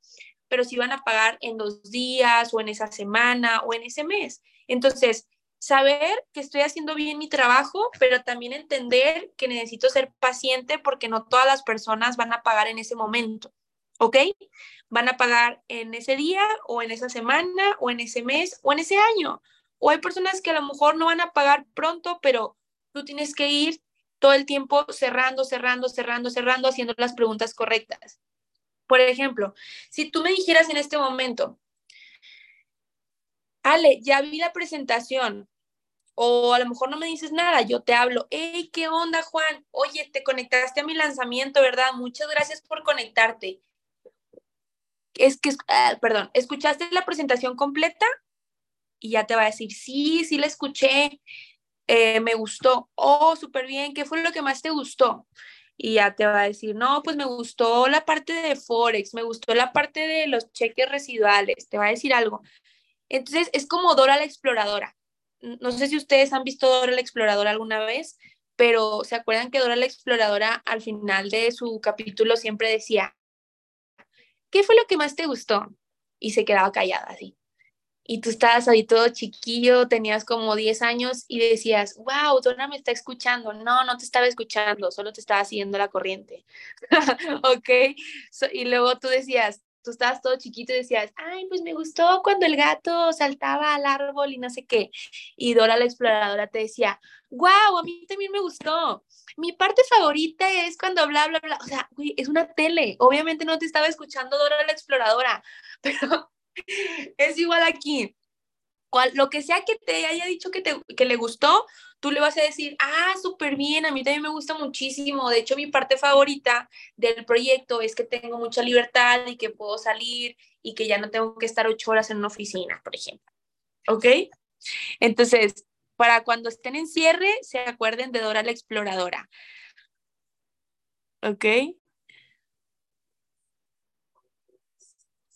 pero sí van a pagar en dos días o en esa semana o en ese mes. Entonces, saber que estoy haciendo bien mi trabajo, pero también entender que necesito ser paciente porque no todas las personas van a pagar en ese momento, ¿ok? Van a pagar en ese día o en esa semana o en ese mes o en ese año. O hay personas que a lo mejor no van a pagar pronto, pero tú tienes que ir todo el tiempo cerrando, cerrando, cerrando, cerrando, haciendo las preguntas correctas. Por ejemplo, si tú me dijeras en este momento, Ale, ya vi la presentación. O a lo mejor no me dices nada, yo te hablo, hey, ¿qué onda, Juan? Oye, te conectaste a mi lanzamiento, ¿verdad? Muchas gracias por conectarte. Es que, ah, perdón, ¿escuchaste la presentación completa? Y ya te va a decir, sí, sí la escuché, eh, me gustó, oh, súper bien, ¿qué fue lo que más te gustó? Y ya te va a decir, no, pues me gustó la parte de Forex, me gustó la parte de los cheques residuales, te va a decir algo. Entonces, es como Dora la exploradora no sé si ustedes han visto Dora la Exploradora alguna vez, pero ¿se acuerdan que Dora la Exploradora al final de su capítulo siempre decía, ¿qué fue lo que más te gustó? Y se quedaba callada así. Y tú estabas ahí todo chiquillo, tenías como 10 años y decías, wow, Dora me está escuchando. No, no te estaba escuchando, solo te estaba siguiendo la corriente. <laughs> ok. y luego tú decías, estabas todo chiquito y decías, ay, pues me gustó cuando el gato saltaba al árbol y no sé qué. Y Dora la exploradora te decía, wow, a mí también me gustó. Mi parte favorita es cuando bla, bla, bla. O sea, güey, es una tele. Obviamente no te estaba escuchando Dora la exploradora, <laughs> pero es igual aquí. Lo que sea que te haya dicho que, te, que le gustó, tú le vas a decir, ah, súper bien, a mí también me gusta muchísimo. De hecho, mi parte favorita del proyecto es que tengo mucha libertad y que puedo salir y que ya no tengo que estar ocho horas en una oficina, por ejemplo. ¿Ok? Entonces, para cuando estén en cierre, se acuerden de Dora la Exploradora. ¿Ok?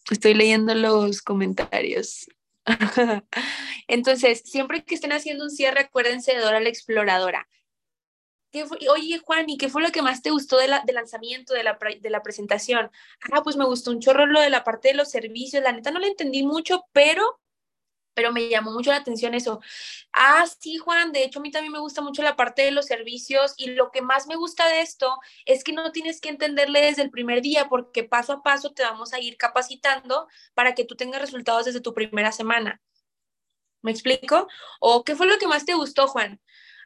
Estoy leyendo los comentarios. <laughs> Entonces, siempre que estén haciendo un cierre, acuérdense de Dora la Exploradora. Oye, Juan, ¿y qué fue lo que más te gustó del lanzamiento, de la, de la presentación? Ah, pues me gustó un chorro lo de la parte de los servicios. La neta no lo entendí mucho, pero pero me llamó mucho la atención eso. Ah, sí, Juan, de hecho a mí también me gusta mucho la parte de los servicios y lo que más me gusta de esto es que no tienes que entenderle desde el primer día porque paso a paso te vamos a ir capacitando para que tú tengas resultados desde tu primera semana. ¿Me explico? ¿O qué fue lo que más te gustó, Juan?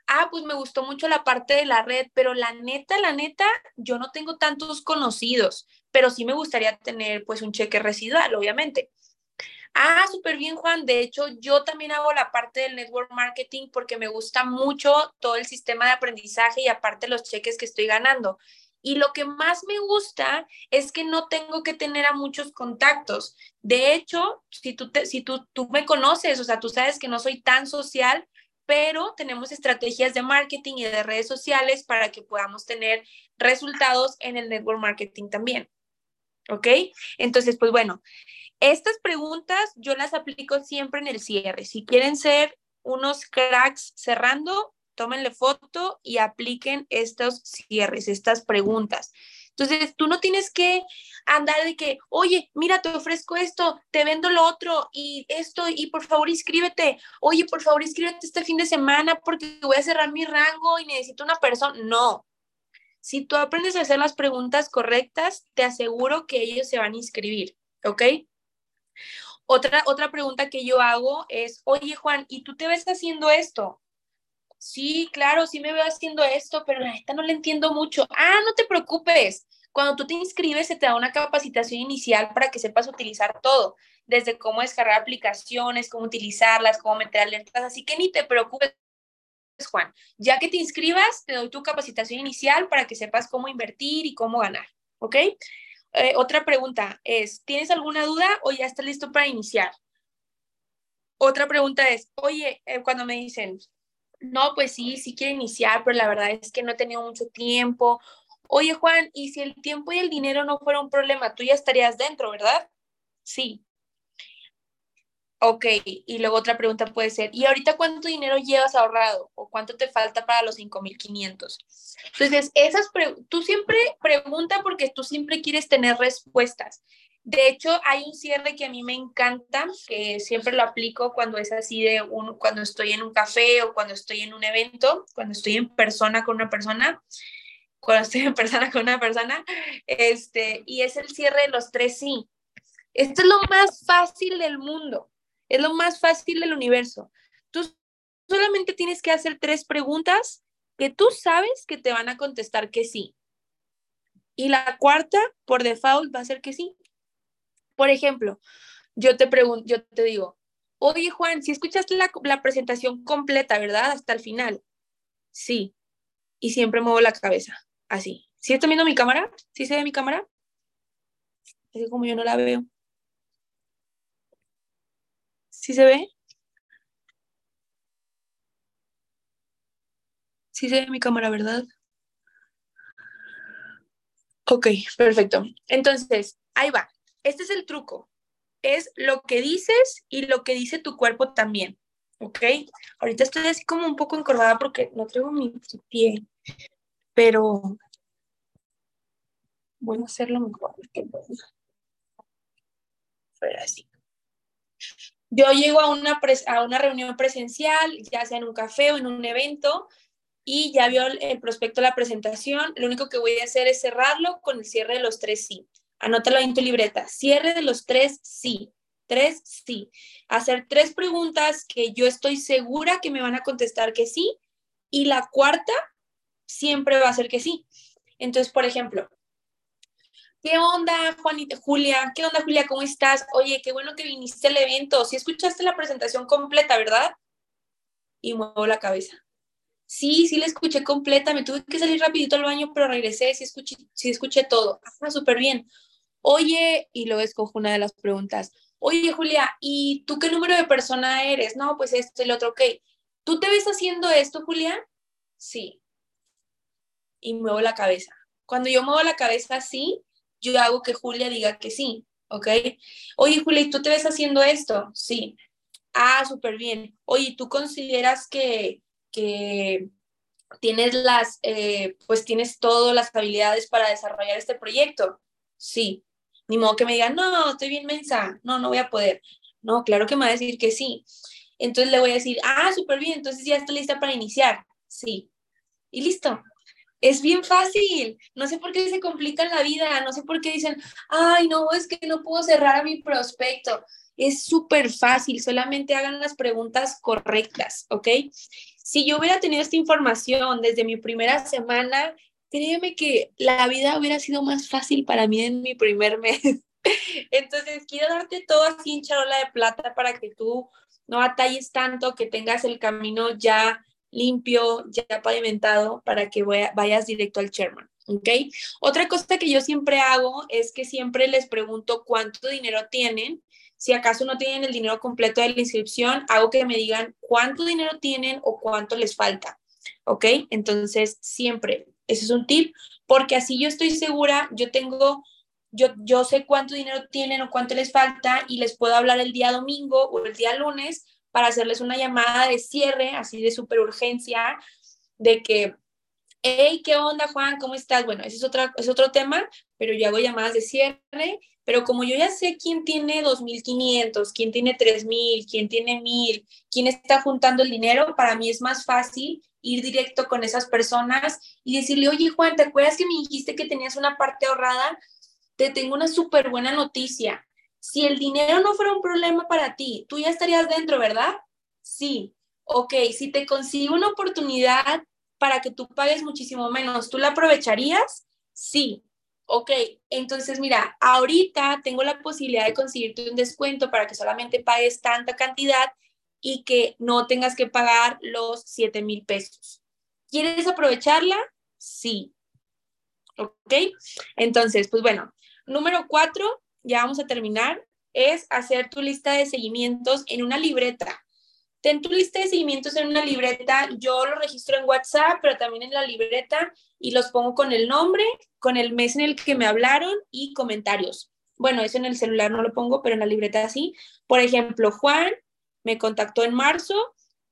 Ah, pues me gustó mucho la parte de la red, pero la neta, la neta, yo no tengo tantos conocidos, pero sí me gustaría tener pues un cheque residual, obviamente. Ah, súper bien, Juan. De hecho, yo también hago la parte del network marketing porque me gusta mucho todo el sistema de aprendizaje y aparte los cheques que estoy ganando. Y lo que más me gusta es que no tengo que tener a muchos contactos. De hecho, si tú, si tú, tú me conoces, o sea, tú sabes que no soy tan social, pero tenemos estrategias de marketing y de redes sociales para que podamos tener resultados en el network marketing también. ¿Ok? Entonces, pues bueno, estas preguntas yo las aplico siempre en el cierre. Si quieren ser unos cracks cerrando, tómenle foto y apliquen estos cierres, estas preguntas. Entonces, tú no tienes que andar de que, oye, mira, te ofrezco esto, te vendo lo otro y esto, y por favor inscríbete. Oye, por favor inscríbete este fin de semana porque voy a cerrar mi rango y necesito una persona. No. Si tú aprendes a hacer las preguntas correctas, te aseguro que ellos se van a inscribir, ¿ok? Otra, otra pregunta que yo hago es, oye Juan, ¿y tú te ves haciendo esto? Sí, claro, sí me veo haciendo esto, pero la neta no le entiendo mucho. Ah, no te preocupes. Cuando tú te inscribes, se te da una capacitación inicial para que sepas utilizar todo, desde cómo descargar aplicaciones, cómo utilizarlas, cómo meter alertas. Así que ni te preocupes, Juan. Ya que te inscribas, te doy tu capacitación inicial para que sepas cómo invertir y cómo ganar. ¿Ok? Eh, otra pregunta es, ¿tienes alguna duda o ya estás listo para iniciar? Otra pregunta es, oye, eh, cuando me dicen, no, pues sí, sí quiero iniciar, pero la verdad es que no he tenido mucho tiempo. Oye, Juan, ¿y si el tiempo y el dinero no fuera un problema, tú ya estarías dentro, verdad? Sí. Ok, y luego otra pregunta puede ser, ¿y ahorita cuánto dinero llevas ahorrado o cuánto te falta para los 5.500? Entonces, esas tú siempre pregunta porque tú siempre quieres tener respuestas. De hecho, hay un cierre que a mí me encanta, que siempre lo aplico cuando es así de un, cuando estoy en un café o cuando estoy en un evento, cuando estoy en persona con una persona, cuando estoy en persona con una persona, este, y es el cierre de los tres sí. Esto es lo más fácil del mundo. Es lo más fácil del universo. Tú solamente tienes que hacer tres preguntas que tú sabes que te van a contestar que sí. Y la cuarta, por default, va a ser que sí. Por ejemplo, yo te pregunto, yo te digo, Oye, Juan, si escuchaste la, la presentación completa, ¿verdad? Hasta el final. Sí. Y siempre muevo la cabeza, así. ¿Sí está viendo mi cámara? ¿Sí se ve mi cámara? Es como yo no la veo. ¿Sí se ve? Sí se ve mi cámara, ¿verdad? Ok, perfecto. Entonces, ahí va. Este es el truco. Es lo que dices y lo que dice tu cuerpo también. ¿Ok? Ahorita estoy así como un poco encorvada porque no traigo mi pie, pero voy a hacerlo mejor. Pero así. Yo llego a una, a una reunión presencial, ya sea en un café o en un evento, y ya vio el, prospecto de la presentación. Lo único que voy a hacer es cerrarlo con el cierre de los tres sí. Anótalo en tu libreta. Cierre de los tres sí. Tres sí. Hacer tres preguntas que yo estoy segura que me van a contestar que sí. Y la cuarta siempre va a ser que sí. Entonces, por ejemplo, ¿Qué onda, Juanita, Julia? ¿Qué onda, Julia? ¿Cómo estás? Oye, qué bueno que viniste al evento. Si escuchaste la presentación completa, ¿verdad? Y muevo la cabeza. Sí, sí la escuché completa. Me tuve que salir rapidito al baño, pero regresé. Sí escuché, sí escuché todo. Ah, súper bien. Oye, y luego escojo una de las preguntas. Oye, Julia, ¿y tú qué número de persona eres? No, pues esto y lo otro. Ok. ¿Tú te ves haciendo esto, Julia? Sí. Y muevo la cabeza. Cuando yo muevo la cabeza así, yo hago que Julia diga que sí, ¿ok? Oye, Julia, ¿y tú te ves haciendo esto? Sí. Ah, súper bien. Oye, ¿tú consideras que, que tienes las, eh, pues tienes todas las habilidades para desarrollar este proyecto? Sí. Ni modo que me digan, no, estoy bien mensa, no, no voy a poder. No, claro que me va a decir que sí. Entonces le voy a decir, ah, súper bien, entonces ya está lista para iniciar. Sí. Y listo. Es bien fácil. No sé por qué se complican la vida. No sé por qué dicen, ay, no, es que no puedo cerrar a mi prospecto. Es súper fácil. Solamente hagan las preguntas correctas, ¿ok? Si yo hubiera tenido esta información desde mi primera semana, créeme que la vida hubiera sido más fácil para mí en mi primer mes. <laughs> Entonces, quiero darte todo así en charola de plata para que tú no atalles tanto, que tengas el camino ya limpio, ya pavimentado, para que vayas directo al chairman. ¿Ok? Otra cosa que yo siempre hago es que siempre les pregunto cuánto dinero tienen. Si acaso no tienen el dinero completo de la inscripción, hago que me digan cuánto dinero tienen o cuánto les falta. ¿Ok? Entonces, siempre, ese es un tip, porque así yo estoy segura, yo tengo, yo, yo sé cuánto dinero tienen o cuánto les falta y les puedo hablar el día domingo o el día lunes para hacerles una llamada de cierre, así de super urgencia, de que, hey, ¿qué onda, Juan? ¿Cómo estás? Bueno, ese es, otra, es otro tema, pero yo hago llamadas de cierre, pero como yo ya sé quién tiene 2.500, quién tiene 3.000, quién tiene 1.000, quién está juntando el dinero, para mí es más fácil ir directo con esas personas y decirle, oye, Juan, ¿te acuerdas que me dijiste que tenías una parte ahorrada? Te tengo una súper buena noticia si el dinero no fuera un problema para ti, tú ya estarías dentro, ¿verdad? Sí. Ok, si te consigo una oportunidad para que tú pagues muchísimo menos, ¿tú la aprovecharías? Sí. Ok, entonces mira, ahorita tengo la posibilidad de conseguirte un descuento para que solamente pagues tanta cantidad y que no tengas que pagar los 7 mil pesos. ¿Quieres aprovecharla? Sí. ¿Ok? Entonces, pues bueno, número cuatro, ya vamos a terminar, es hacer tu lista de seguimientos en una libreta. Ten tu lista de seguimientos en una libreta, yo lo registro en WhatsApp, pero también en la libreta y los pongo con el nombre, con el mes en el que me hablaron y comentarios. Bueno, eso en el celular no lo pongo, pero en la libreta sí. Por ejemplo, Juan me contactó en marzo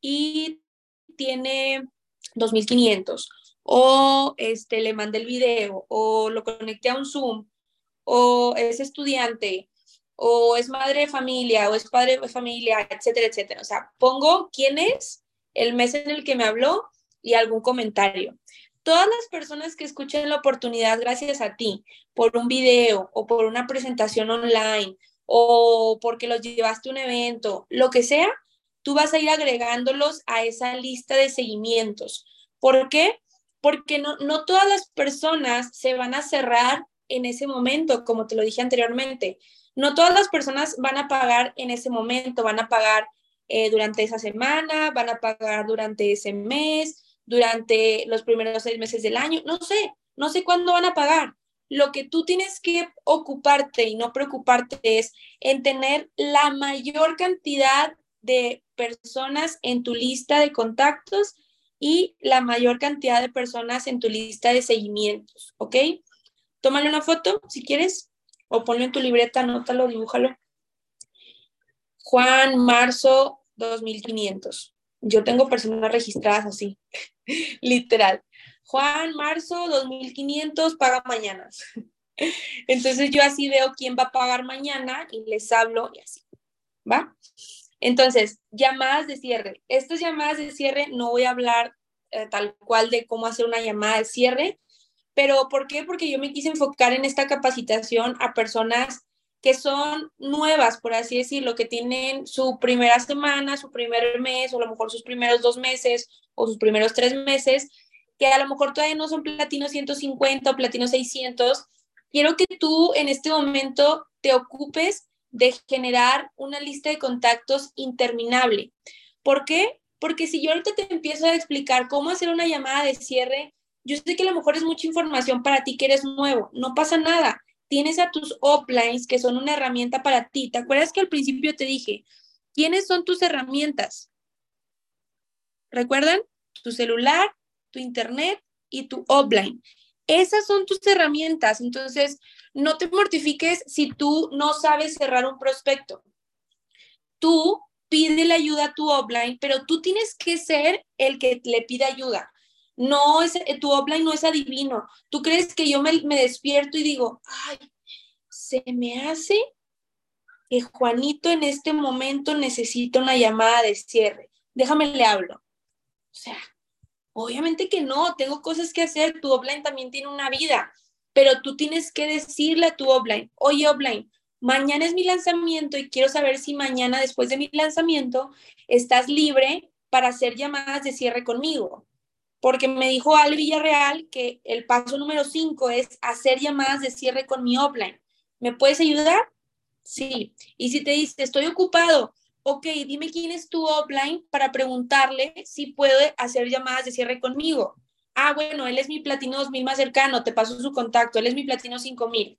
y tiene 2.500 o este, le mandé el video o lo conecté a un Zoom o es estudiante, o es madre de familia, o es padre de familia, etcétera, etcétera. O sea, pongo quién es, el mes en el que me habló y algún comentario. Todas las personas que escuchen la oportunidad gracias a ti, por un video o por una presentación online o porque los llevaste a un evento, lo que sea, tú vas a ir agregándolos a esa lista de seguimientos. ¿Por qué? Porque no, no todas las personas se van a cerrar en ese momento, como te lo dije anteriormente. No todas las personas van a pagar en ese momento, van a pagar eh, durante esa semana, van a pagar durante ese mes, durante los primeros seis meses del año, no sé, no sé cuándo van a pagar. Lo que tú tienes que ocuparte y no preocuparte es en tener la mayor cantidad de personas en tu lista de contactos y la mayor cantidad de personas en tu lista de seguimientos, ¿ok? Tómale una foto si quieres o ponlo en tu libreta, anótalo, dibújalo. Juan, marzo 2500. Yo tengo personas registradas así, <laughs> literal. Juan, marzo 2500, paga mañana. <laughs> Entonces yo así veo quién va a pagar mañana y les hablo y así, ¿va? Entonces, llamadas de cierre. Estas llamadas de cierre no voy a hablar eh, tal cual de cómo hacer una llamada de cierre, pero ¿por qué? Porque yo me quise enfocar en esta capacitación a personas que son nuevas, por así decirlo, que tienen su primera semana, su primer mes, o a lo mejor sus primeros dos meses o sus primeros tres meses, que a lo mejor todavía no son platino 150 o platino 600. Quiero que tú en este momento te ocupes de generar una lista de contactos interminable. ¿Por qué? Porque si yo ahorita te empiezo a explicar cómo hacer una llamada de cierre, yo sé que a lo mejor es mucha información para ti que eres nuevo, no pasa nada. Tienes a tus uplines que son una herramienta para ti. ¿Te acuerdas que al principio te dije, ¿quiénes son tus herramientas? ¿Recuerdan? Tu celular, tu internet y tu offline. Esas son tus herramientas. Entonces, no te mortifiques si tú no sabes cerrar un prospecto. Tú pide la ayuda a tu offline, pero tú tienes que ser el que le pida ayuda. No es, tu offline no es adivino. Tú crees que yo me, me despierto y digo, ay, se me hace que Juanito en este momento necesita una llamada de cierre. Déjame le hablo. O sea, Obviamente que no, tengo cosas que hacer, tu offline también tiene una vida, pero tú tienes que decirle a tu offline, oye offline, mañana es mi lanzamiento y quiero saber si mañana después de mi lanzamiento estás libre para hacer llamadas de cierre conmigo. Porque me dijo Al Villarreal que el paso número 5 es hacer llamadas de cierre con mi offline. ¿Me puedes ayudar? Sí. Y si te dice, estoy ocupado, ok, dime quién es tu offline para preguntarle si puede hacer llamadas de cierre conmigo. Ah, bueno, él es mi platino 2000 más cercano, te paso su contacto, él es mi platino 5000.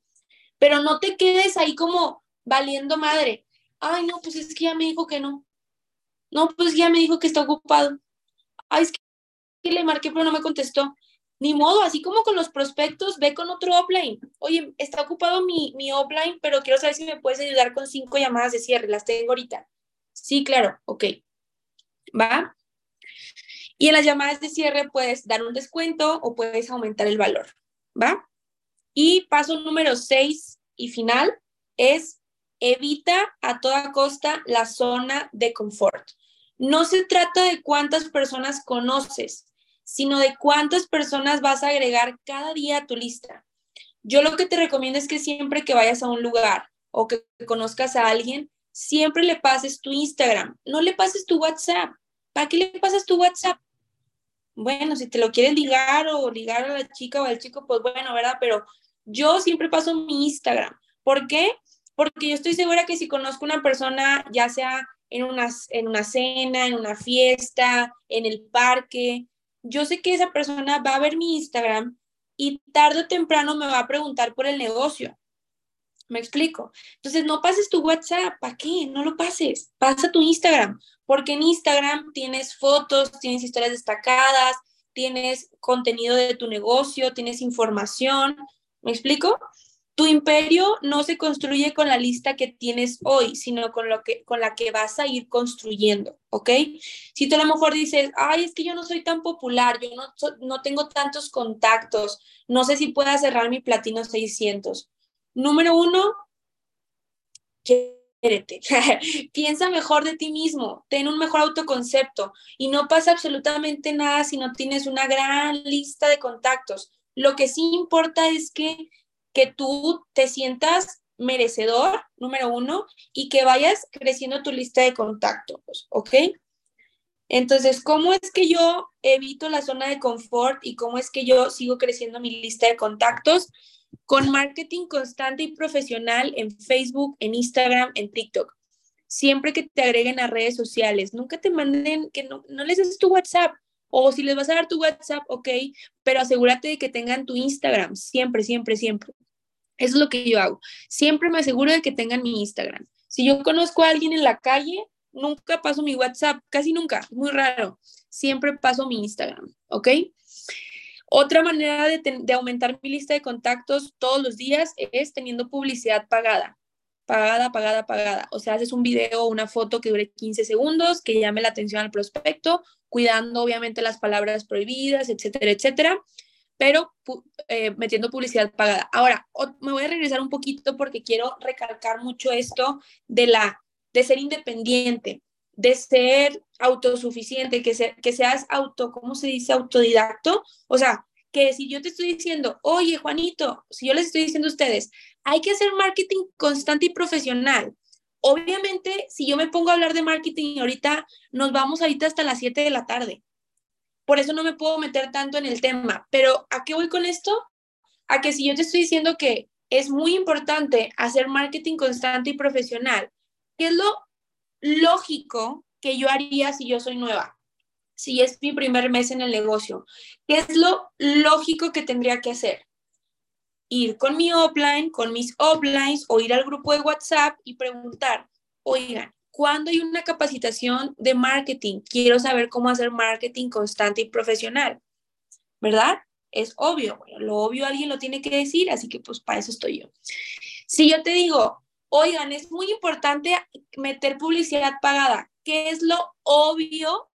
Pero no te quedes ahí como valiendo madre. Ay, no, pues es que ya me dijo que no. No, pues ya me dijo que está ocupado. Ay, es que le marqué, pero no me contestó. Ni modo, así como con los prospectos, ve con otro offline. Oye, está ocupado mi, mi offline, pero quiero saber si me puedes ayudar con cinco llamadas de cierre. Las tengo ahorita. Sí, claro, ok. ¿Va? Y en las llamadas de cierre puedes dar un descuento o puedes aumentar el valor. ¿Va? Y paso número seis y final es evita a toda costa la zona de confort. No se trata de cuántas personas conoces, sino de cuántas personas vas a agregar cada día a tu lista. Yo lo que te recomiendo es que siempre que vayas a un lugar o que conozcas a alguien, siempre le pases tu Instagram, no le pases tu WhatsApp. ¿Para qué le pasas tu WhatsApp? Bueno, si te lo quieres ligar o ligar a la chica o al chico, pues bueno, ¿verdad? Pero yo siempre paso mi Instagram. ¿Por qué? Porque yo estoy segura que si conozco una persona, ya sea en una, en una cena, en una fiesta, en el parque, yo sé que esa persona va a ver mi Instagram y tarde o temprano me va a preguntar por el negocio. ¿Me explico? Entonces, no pases tu WhatsApp, ¿para qué? No lo pases, pasa tu Instagram, porque en Instagram tienes fotos, tienes historias destacadas, tienes contenido de tu negocio, tienes información, ¿me explico? Tu imperio no se construye con la lista que tienes hoy, sino con, lo que, con la que vas a ir construyendo, ¿ok? Si tú a lo mejor dices, ay, es que yo no soy tan popular, yo no, no tengo tantos contactos, no sé si pueda cerrar mi platino 600 Número uno, quiérete. <laughs> Piensa mejor de ti mismo, ten un mejor autoconcepto y no pasa absolutamente nada si no tienes una gran lista de contactos. Lo que sí importa es que, que tú te sientas merecedor, número uno, y que vayas creciendo tu lista de contactos, ¿ok? Entonces, ¿cómo es que yo evito la zona de confort y cómo es que yo sigo creciendo mi lista de contactos? con marketing constante y profesional en Facebook, en Instagram, en TikTok. Siempre que te agreguen a redes sociales, nunca te manden, que no, no les des tu WhatsApp. O si les vas a dar tu WhatsApp, ok, pero asegúrate de que tengan tu Instagram, siempre, siempre, siempre. Eso es lo que yo hago. Siempre me aseguro de que tengan mi Instagram. Si yo conozco a alguien en la calle, nunca paso mi WhatsApp, casi nunca, muy raro. Siempre paso mi Instagram, ¿ok? Otra manera de, de, aumentar mi lista de contactos todos los días es teniendo publicidad pagada. Pagada, pagada, pagada. O sea, haces un video o una foto que dure 15 segundos, que llame la atención al prospecto, cuidando obviamente las palabras prohibidas, etcétera, etcétera pero eh, metiendo publicidad pagada. Ahora, me voy a regresar un poquito porque quiero recalcar mucho esto de la de ser independiente, de ser autosuficiente, que, que seas auto, ¿cómo se dice? Autodidacto. O sea, que si yo te estoy diciendo, oye, Juanito, si yo les estoy diciendo a ustedes, hay que hacer marketing constante y profesional. Obviamente, si yo me pongo a hablar de marketing ahorita, nos vamos ahorita hasta las 7 de la tarde. Por eso no me puedo meter tanto en el tema. Pero ¿a qué voy con esto? A que si yo te estoy diciendo que es muy importante hacer marketing constante y profesional, ¿qué es lo lógico que yo haría si yo soy nueva? Si es mi primer mes en el negocio, ¿qué es lo lógico que tendría que hacer? Ir con mi offline, con mis offlines o ir al grupo de WhatsApp y preguntar, oigan, ¿Cuándo hay una capacitación de marketing? Quiero saber cómo hacer marketing constante y profesional, ¿verdad? Es obvio, lo obvio alguien lo tiene que decir, así que pues para eso estoy yo. Si yo te digo, oigan, es muy importante meter publicidad pagada, ¿qué es lo obvio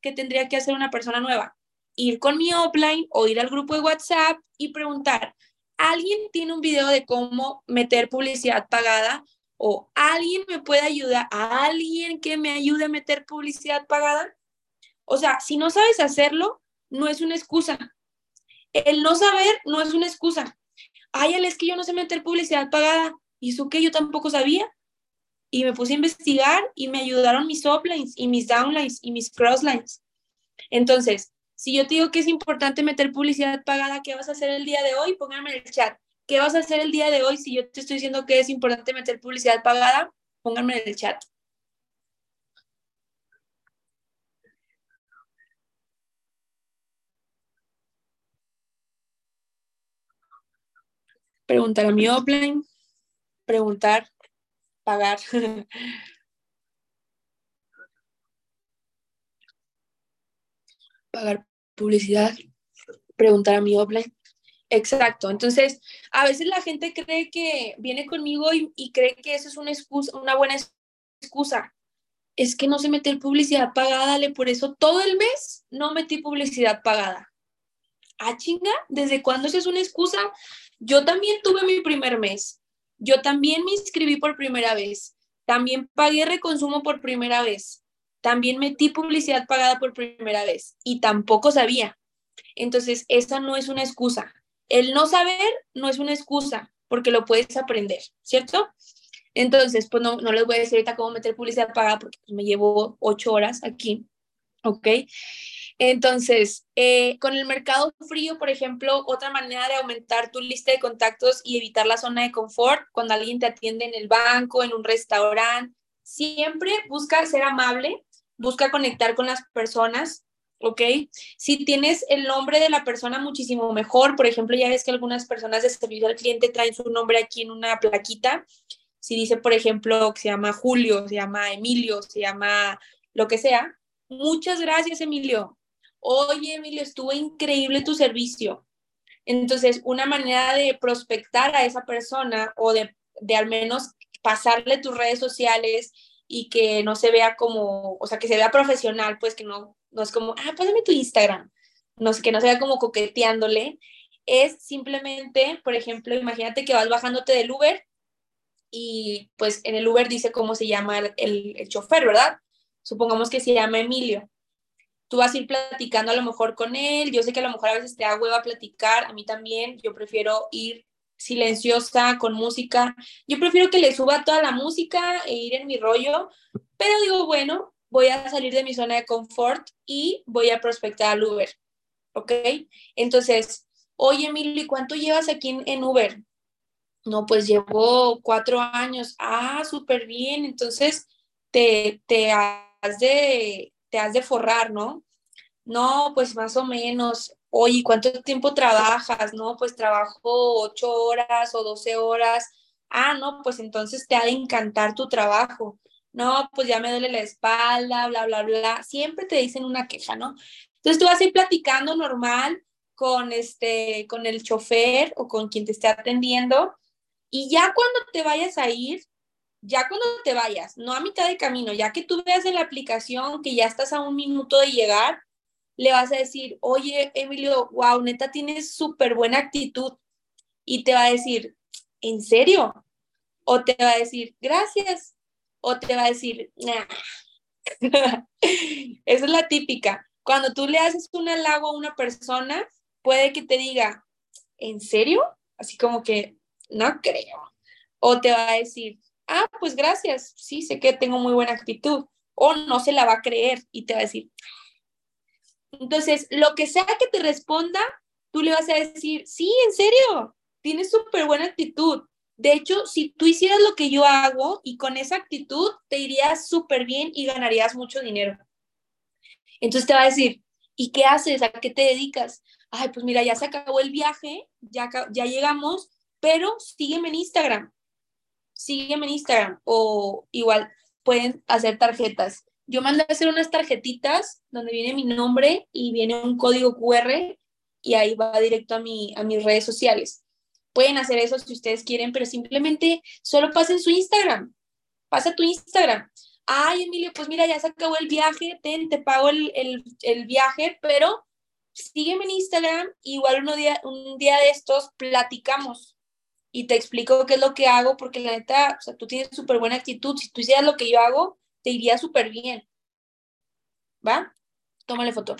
que tendría que hacer una persona nueva? Ir con mi offline o ir al grupo de WhatsApp y preguntar, ¿alguien tiene un video de cómo meter publicidad pagada? o alguien me puede ayudar, a alguien que me ayude a meter publicidad pagada. O sea, si no sabes hacerlo, no es una excusa. El no saber no es una excusa. Ay, es que yo no sé meter publicidad pagada. ¿Y eso que yo tampoco sabía? Y me puse a investigar y me ayudaron mis uplines y mis downlines y mis crosslines. Entonces, si yo te digo que es importante meter publicidad pagada, ¿qué vas a hacer el día de hoy? Pónganme en el chat. ¿Qué vas a hacer el día de hoy si yo te estoy diciendo que es importante meter publicidad pagada? Pónganme en el chat. Preguntar a mi offline, preguntar, pagar. <laughs> pagar publicidad, preguntar a mi offline. Exacto. Entonces, a veces la gente cree que viene conmigo y, cree que eso es una excusa, una buena excusa. Es que no se mete publicidad pagada, dale, por eso todo el mes no metí publicidad pagada. Ah, chinga, ¿desde cuándo eso es una excusa? Yo también tuve mi primer mes. Yo también me inscribí por primera vez. También pagué reconsumo por primera vez. También metí publicidad pagada por primera vez y tampoco sabía. Entonces, esa no es una excusa. El no saber no es una excusa, porque lo puedes aprender, ¿cierto? Entonces, pues no, no les voy a decir ahorita cómo meter publicidad pagada porque pues, me llevo ocho horas aquí, ¿ok? Entonces, eh, con el mercado frío, por ejemplo, otra manera de aumentar tu lista de contactos y evitar la zona de confort, cuando alguien te atiende en el banco, en un restaurante, siempre busca ser amable, busca conectar con las personas, ¿ok? Si tienes el nombre de la persona muchísimo mejor, por ejemplo, ya ves que algunas personas de servicio al cliente traen su nombre aquí en una plaquita, si dice, por ejemplo, que se llama Julio, se llama Emilio, se llama lo que sea, muchas gracias, Emilio. Oye, Emilio, estuvo increíble tu servicio. Entonces, una manera de prospectar a esa persona o de, de al menos pasarle tus redes sociales y que no se vea como, o sea, que se vea profesional, pues que no no es como, ah, pásame tu Instagram, no sé, que no sea como coqueteándole, es simplemente, por ejemplo, imagínate que vas bajándote del Uber y pues en el Uber dice cómo se llama el, el, chofer, ¿verdad? Supongamos que se llama Emilio. Tú vas a ir platicando a lo mejor con él, yo sé que a lo mejor a veces te da hueva platicar, a mí también, yo prefiero ir silenciosa, con música. Yo prefiero que le suba toda la música e ir en mi rollo, pero digo, bueno, voy a salir de mi zona de confort y voy a prospectar al Uber. ¿Ok? Entonces, oye, Emilio, ¿y cuánto llevas aquí en, en Uber? No, pues llevo cuatro años. Ah, súper bien. Entonces, te, te, has de, te has de forrar, ¿no? No, pues más o menos. Oye, ¿cuánto tiempo trabajas? No, pues trabajo ocho horas o doce horas. Ah, no, pues entonces te ha de encantar tu trabajo. No, pues ya me duele la espalda, bla, bla, bla. Siempre te dicen una queja, ¿no? Entonces tú vas a ir platicando normal con, este, con el chofer o con quien te esté atendiendo y ya cuando te vayas a ir, ya cuando te vayas, no a mitad de camino, ya que tú veas en la aplicación que ya estás a un minuto de llegar, le vas a decir, oye, Emilio, wow, neta, tienes súper buena actitud. Y te va a decir, ¿en serio? O te va a decir, gracias. O te va a decir, nah. <laughs> Esa es la típica. Cuando tú le haces un halago a una persona, puede que te diga, ¿en serio? Así como que, no creo. O te va a decir, ah, pues gracias, sí, sé que tengo muy buena actitud. O no se la va a creer y te va a decir. Entonces, lo que sea que te responda, tú le vas a decir, sí, en serio, tienes súper buena actitud. De hecho, si tú hicieras lo que yo hago y con esa actitud, te irías súper bien y ganarías mucho dinero. Entonces te va a decir, ¿y qué haces? ¿A qué te dedicas? Ay, pues mira, ya se acabó el viaje, ya, ya llegamos, pero sígueme en Instagram sígueme en Instagram o igual pueden hacer tarjetas. Yo mandé a hacer unas tarjetitas donde viene mi nombre y viene un código QR y ahí va directo a, mi, a mis redes sociales. Pueden hacer eso si ustedes quieren, pero simplemente solo pasen su Instagram. Pasa tu Instagram. Ay, Emilio, pues mira, ya se acabó el viaje, te pago el, el, el viaje, pero sígueme en Instagram, igual uno día, un día de estos platicamos y te explico qué es lo que hago, porque la neta, o sea, tú tienes súper buena actitud. Si tú hicieras lo que yo hago, te iría súper bien. ¿Va? Tómale foto.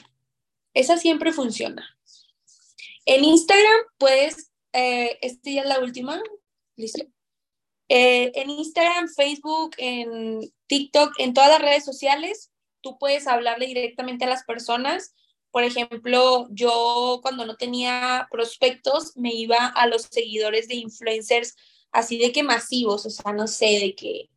Esa siempre funciona. En Instagram, puedes, eh, este ya es la última, listo. Eh, en Instagram, Facebook, en TikTok, en todas las redes sociales, tú puedes hablarle directamente a las personas por ejemplo, yo cuando no tenía prospectos me iba a los seguidores de influencers así de que masivos, o sea, no sé, de que,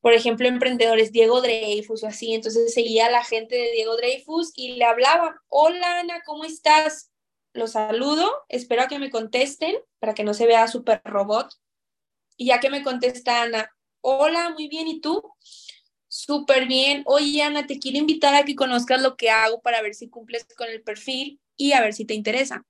por ejemplo, emprendedores, Diego Dreyfus o así, entonces seguía a la gente de Diego Dreyfus y le hablaba, hola Ana, ¿cómo estás? Los saludo, espero a que me contesten para que no se vea súper robot. Y ya que me contesta Ana, hola, muy bien, ¿y tú? Súper bien. Oye, Ana, te quiero invitar a que conozcas lo que hago para ver si cumples con el perfil y a ver si te interesa.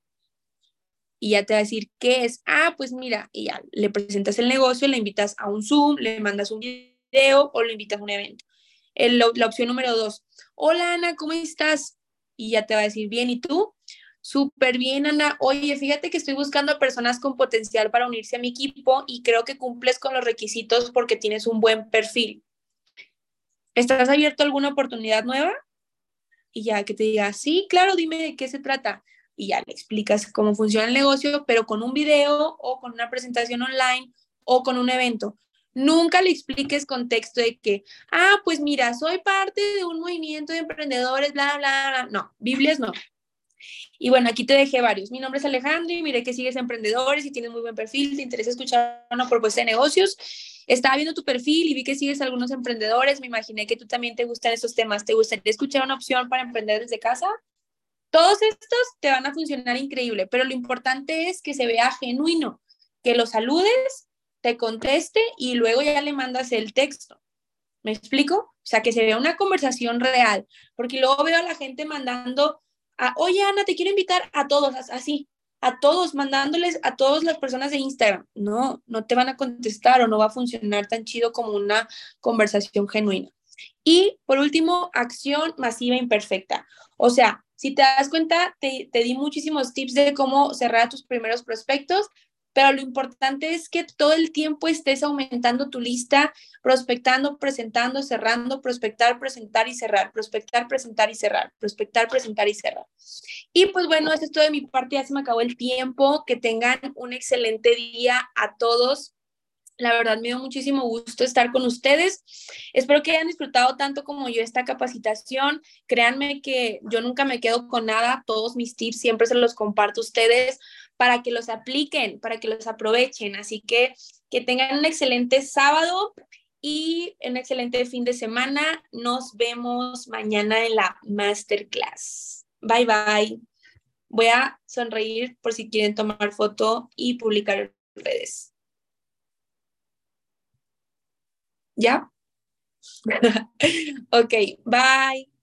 Y ya te va a decir qué es. Ah, pues mira, y ya le presentas el negocio, le invitas a un Zoom, le mandas un video o le invitas a un evento. la opción número dos. Hola, Ana, ¿cómo estás? Y ya te va a decir bien. ¿Y tú? Súper bien, Ana. Oye, fíjate que estoy buscando a personas con potencial para unirse a mi equipo y creo que cumples con los requisitos porque tienes un buen perfil. ¿Estás abierto a alguna oportunidad nueva? Y ya que te diga, sí, claro, dime de qué se trata. Y ya le explicas cómo funciona el negocio, pero con un video o con una presentación online o con un evento. Nunca le expliques contexto de que, ah, pues mira, soy parte de un movimiento de emprendedores, bla, bla, bla. No, Biblias no. Y bueno, aquí te dejé varios. Mi nombre es Alejandro y mire que sigues emprendedores y tienes muy buen perfil, te interesa escuchar una propuesta de negocios estaba viendo tu perfil y vi que sigues algunos emprendedores, me imaginé que tú también te gustan esos temas. ¿Te gustaría escuchar una opción para emprender desde casa? Todos estos te van a funcionar increíble, pero lo importante es que se vea genuino, que lo saludes, te conteste y luego ya le mandas el texto. ¿Me explico? O sea, que se vea una conversación real, porque luego veo a la gente mandando, a, oye Ana, te quiero invitar a todos, así, a todos, mandándoles a todas las personas de Instagram. No, no te van a contestar o no va a funcionar tan chido como una conversación genuina. Y por último, acción masiva imperfecta. O sea, si te das cuenta, te, te di muchísimos tips de cómo cerrar tus primeros prospectos, pero lo importante es que todo el tiempo estés aumentando tu lista, prospectando, presentando, cerrando, prospectar, presentar y cerrar, prospectar, presentar y cerrar, prospectar, presentar y cerrar. Y pues bueno, eso es todo de mi parte, ya se me acabó el tiempo, que tengan un excelente día a todos. La verdad me dio muchísimo gusto estar con ustedes. Espero que hayan disfrutado tanto como yo esta capacitación. Créanme que yo nunca me quedo con nada. Todos mis tips siempre se los comparto a ustedes para que los apliquen, para que los aprovechen. Así que que tengan un excelente sábado y un excelente fin de semana. Nos vemos mañana en la masterclass. Bye bye. Voy a sonreír por si quieren tomar foto y publicar en redes. ¿Ya? <laughs> ok, bye.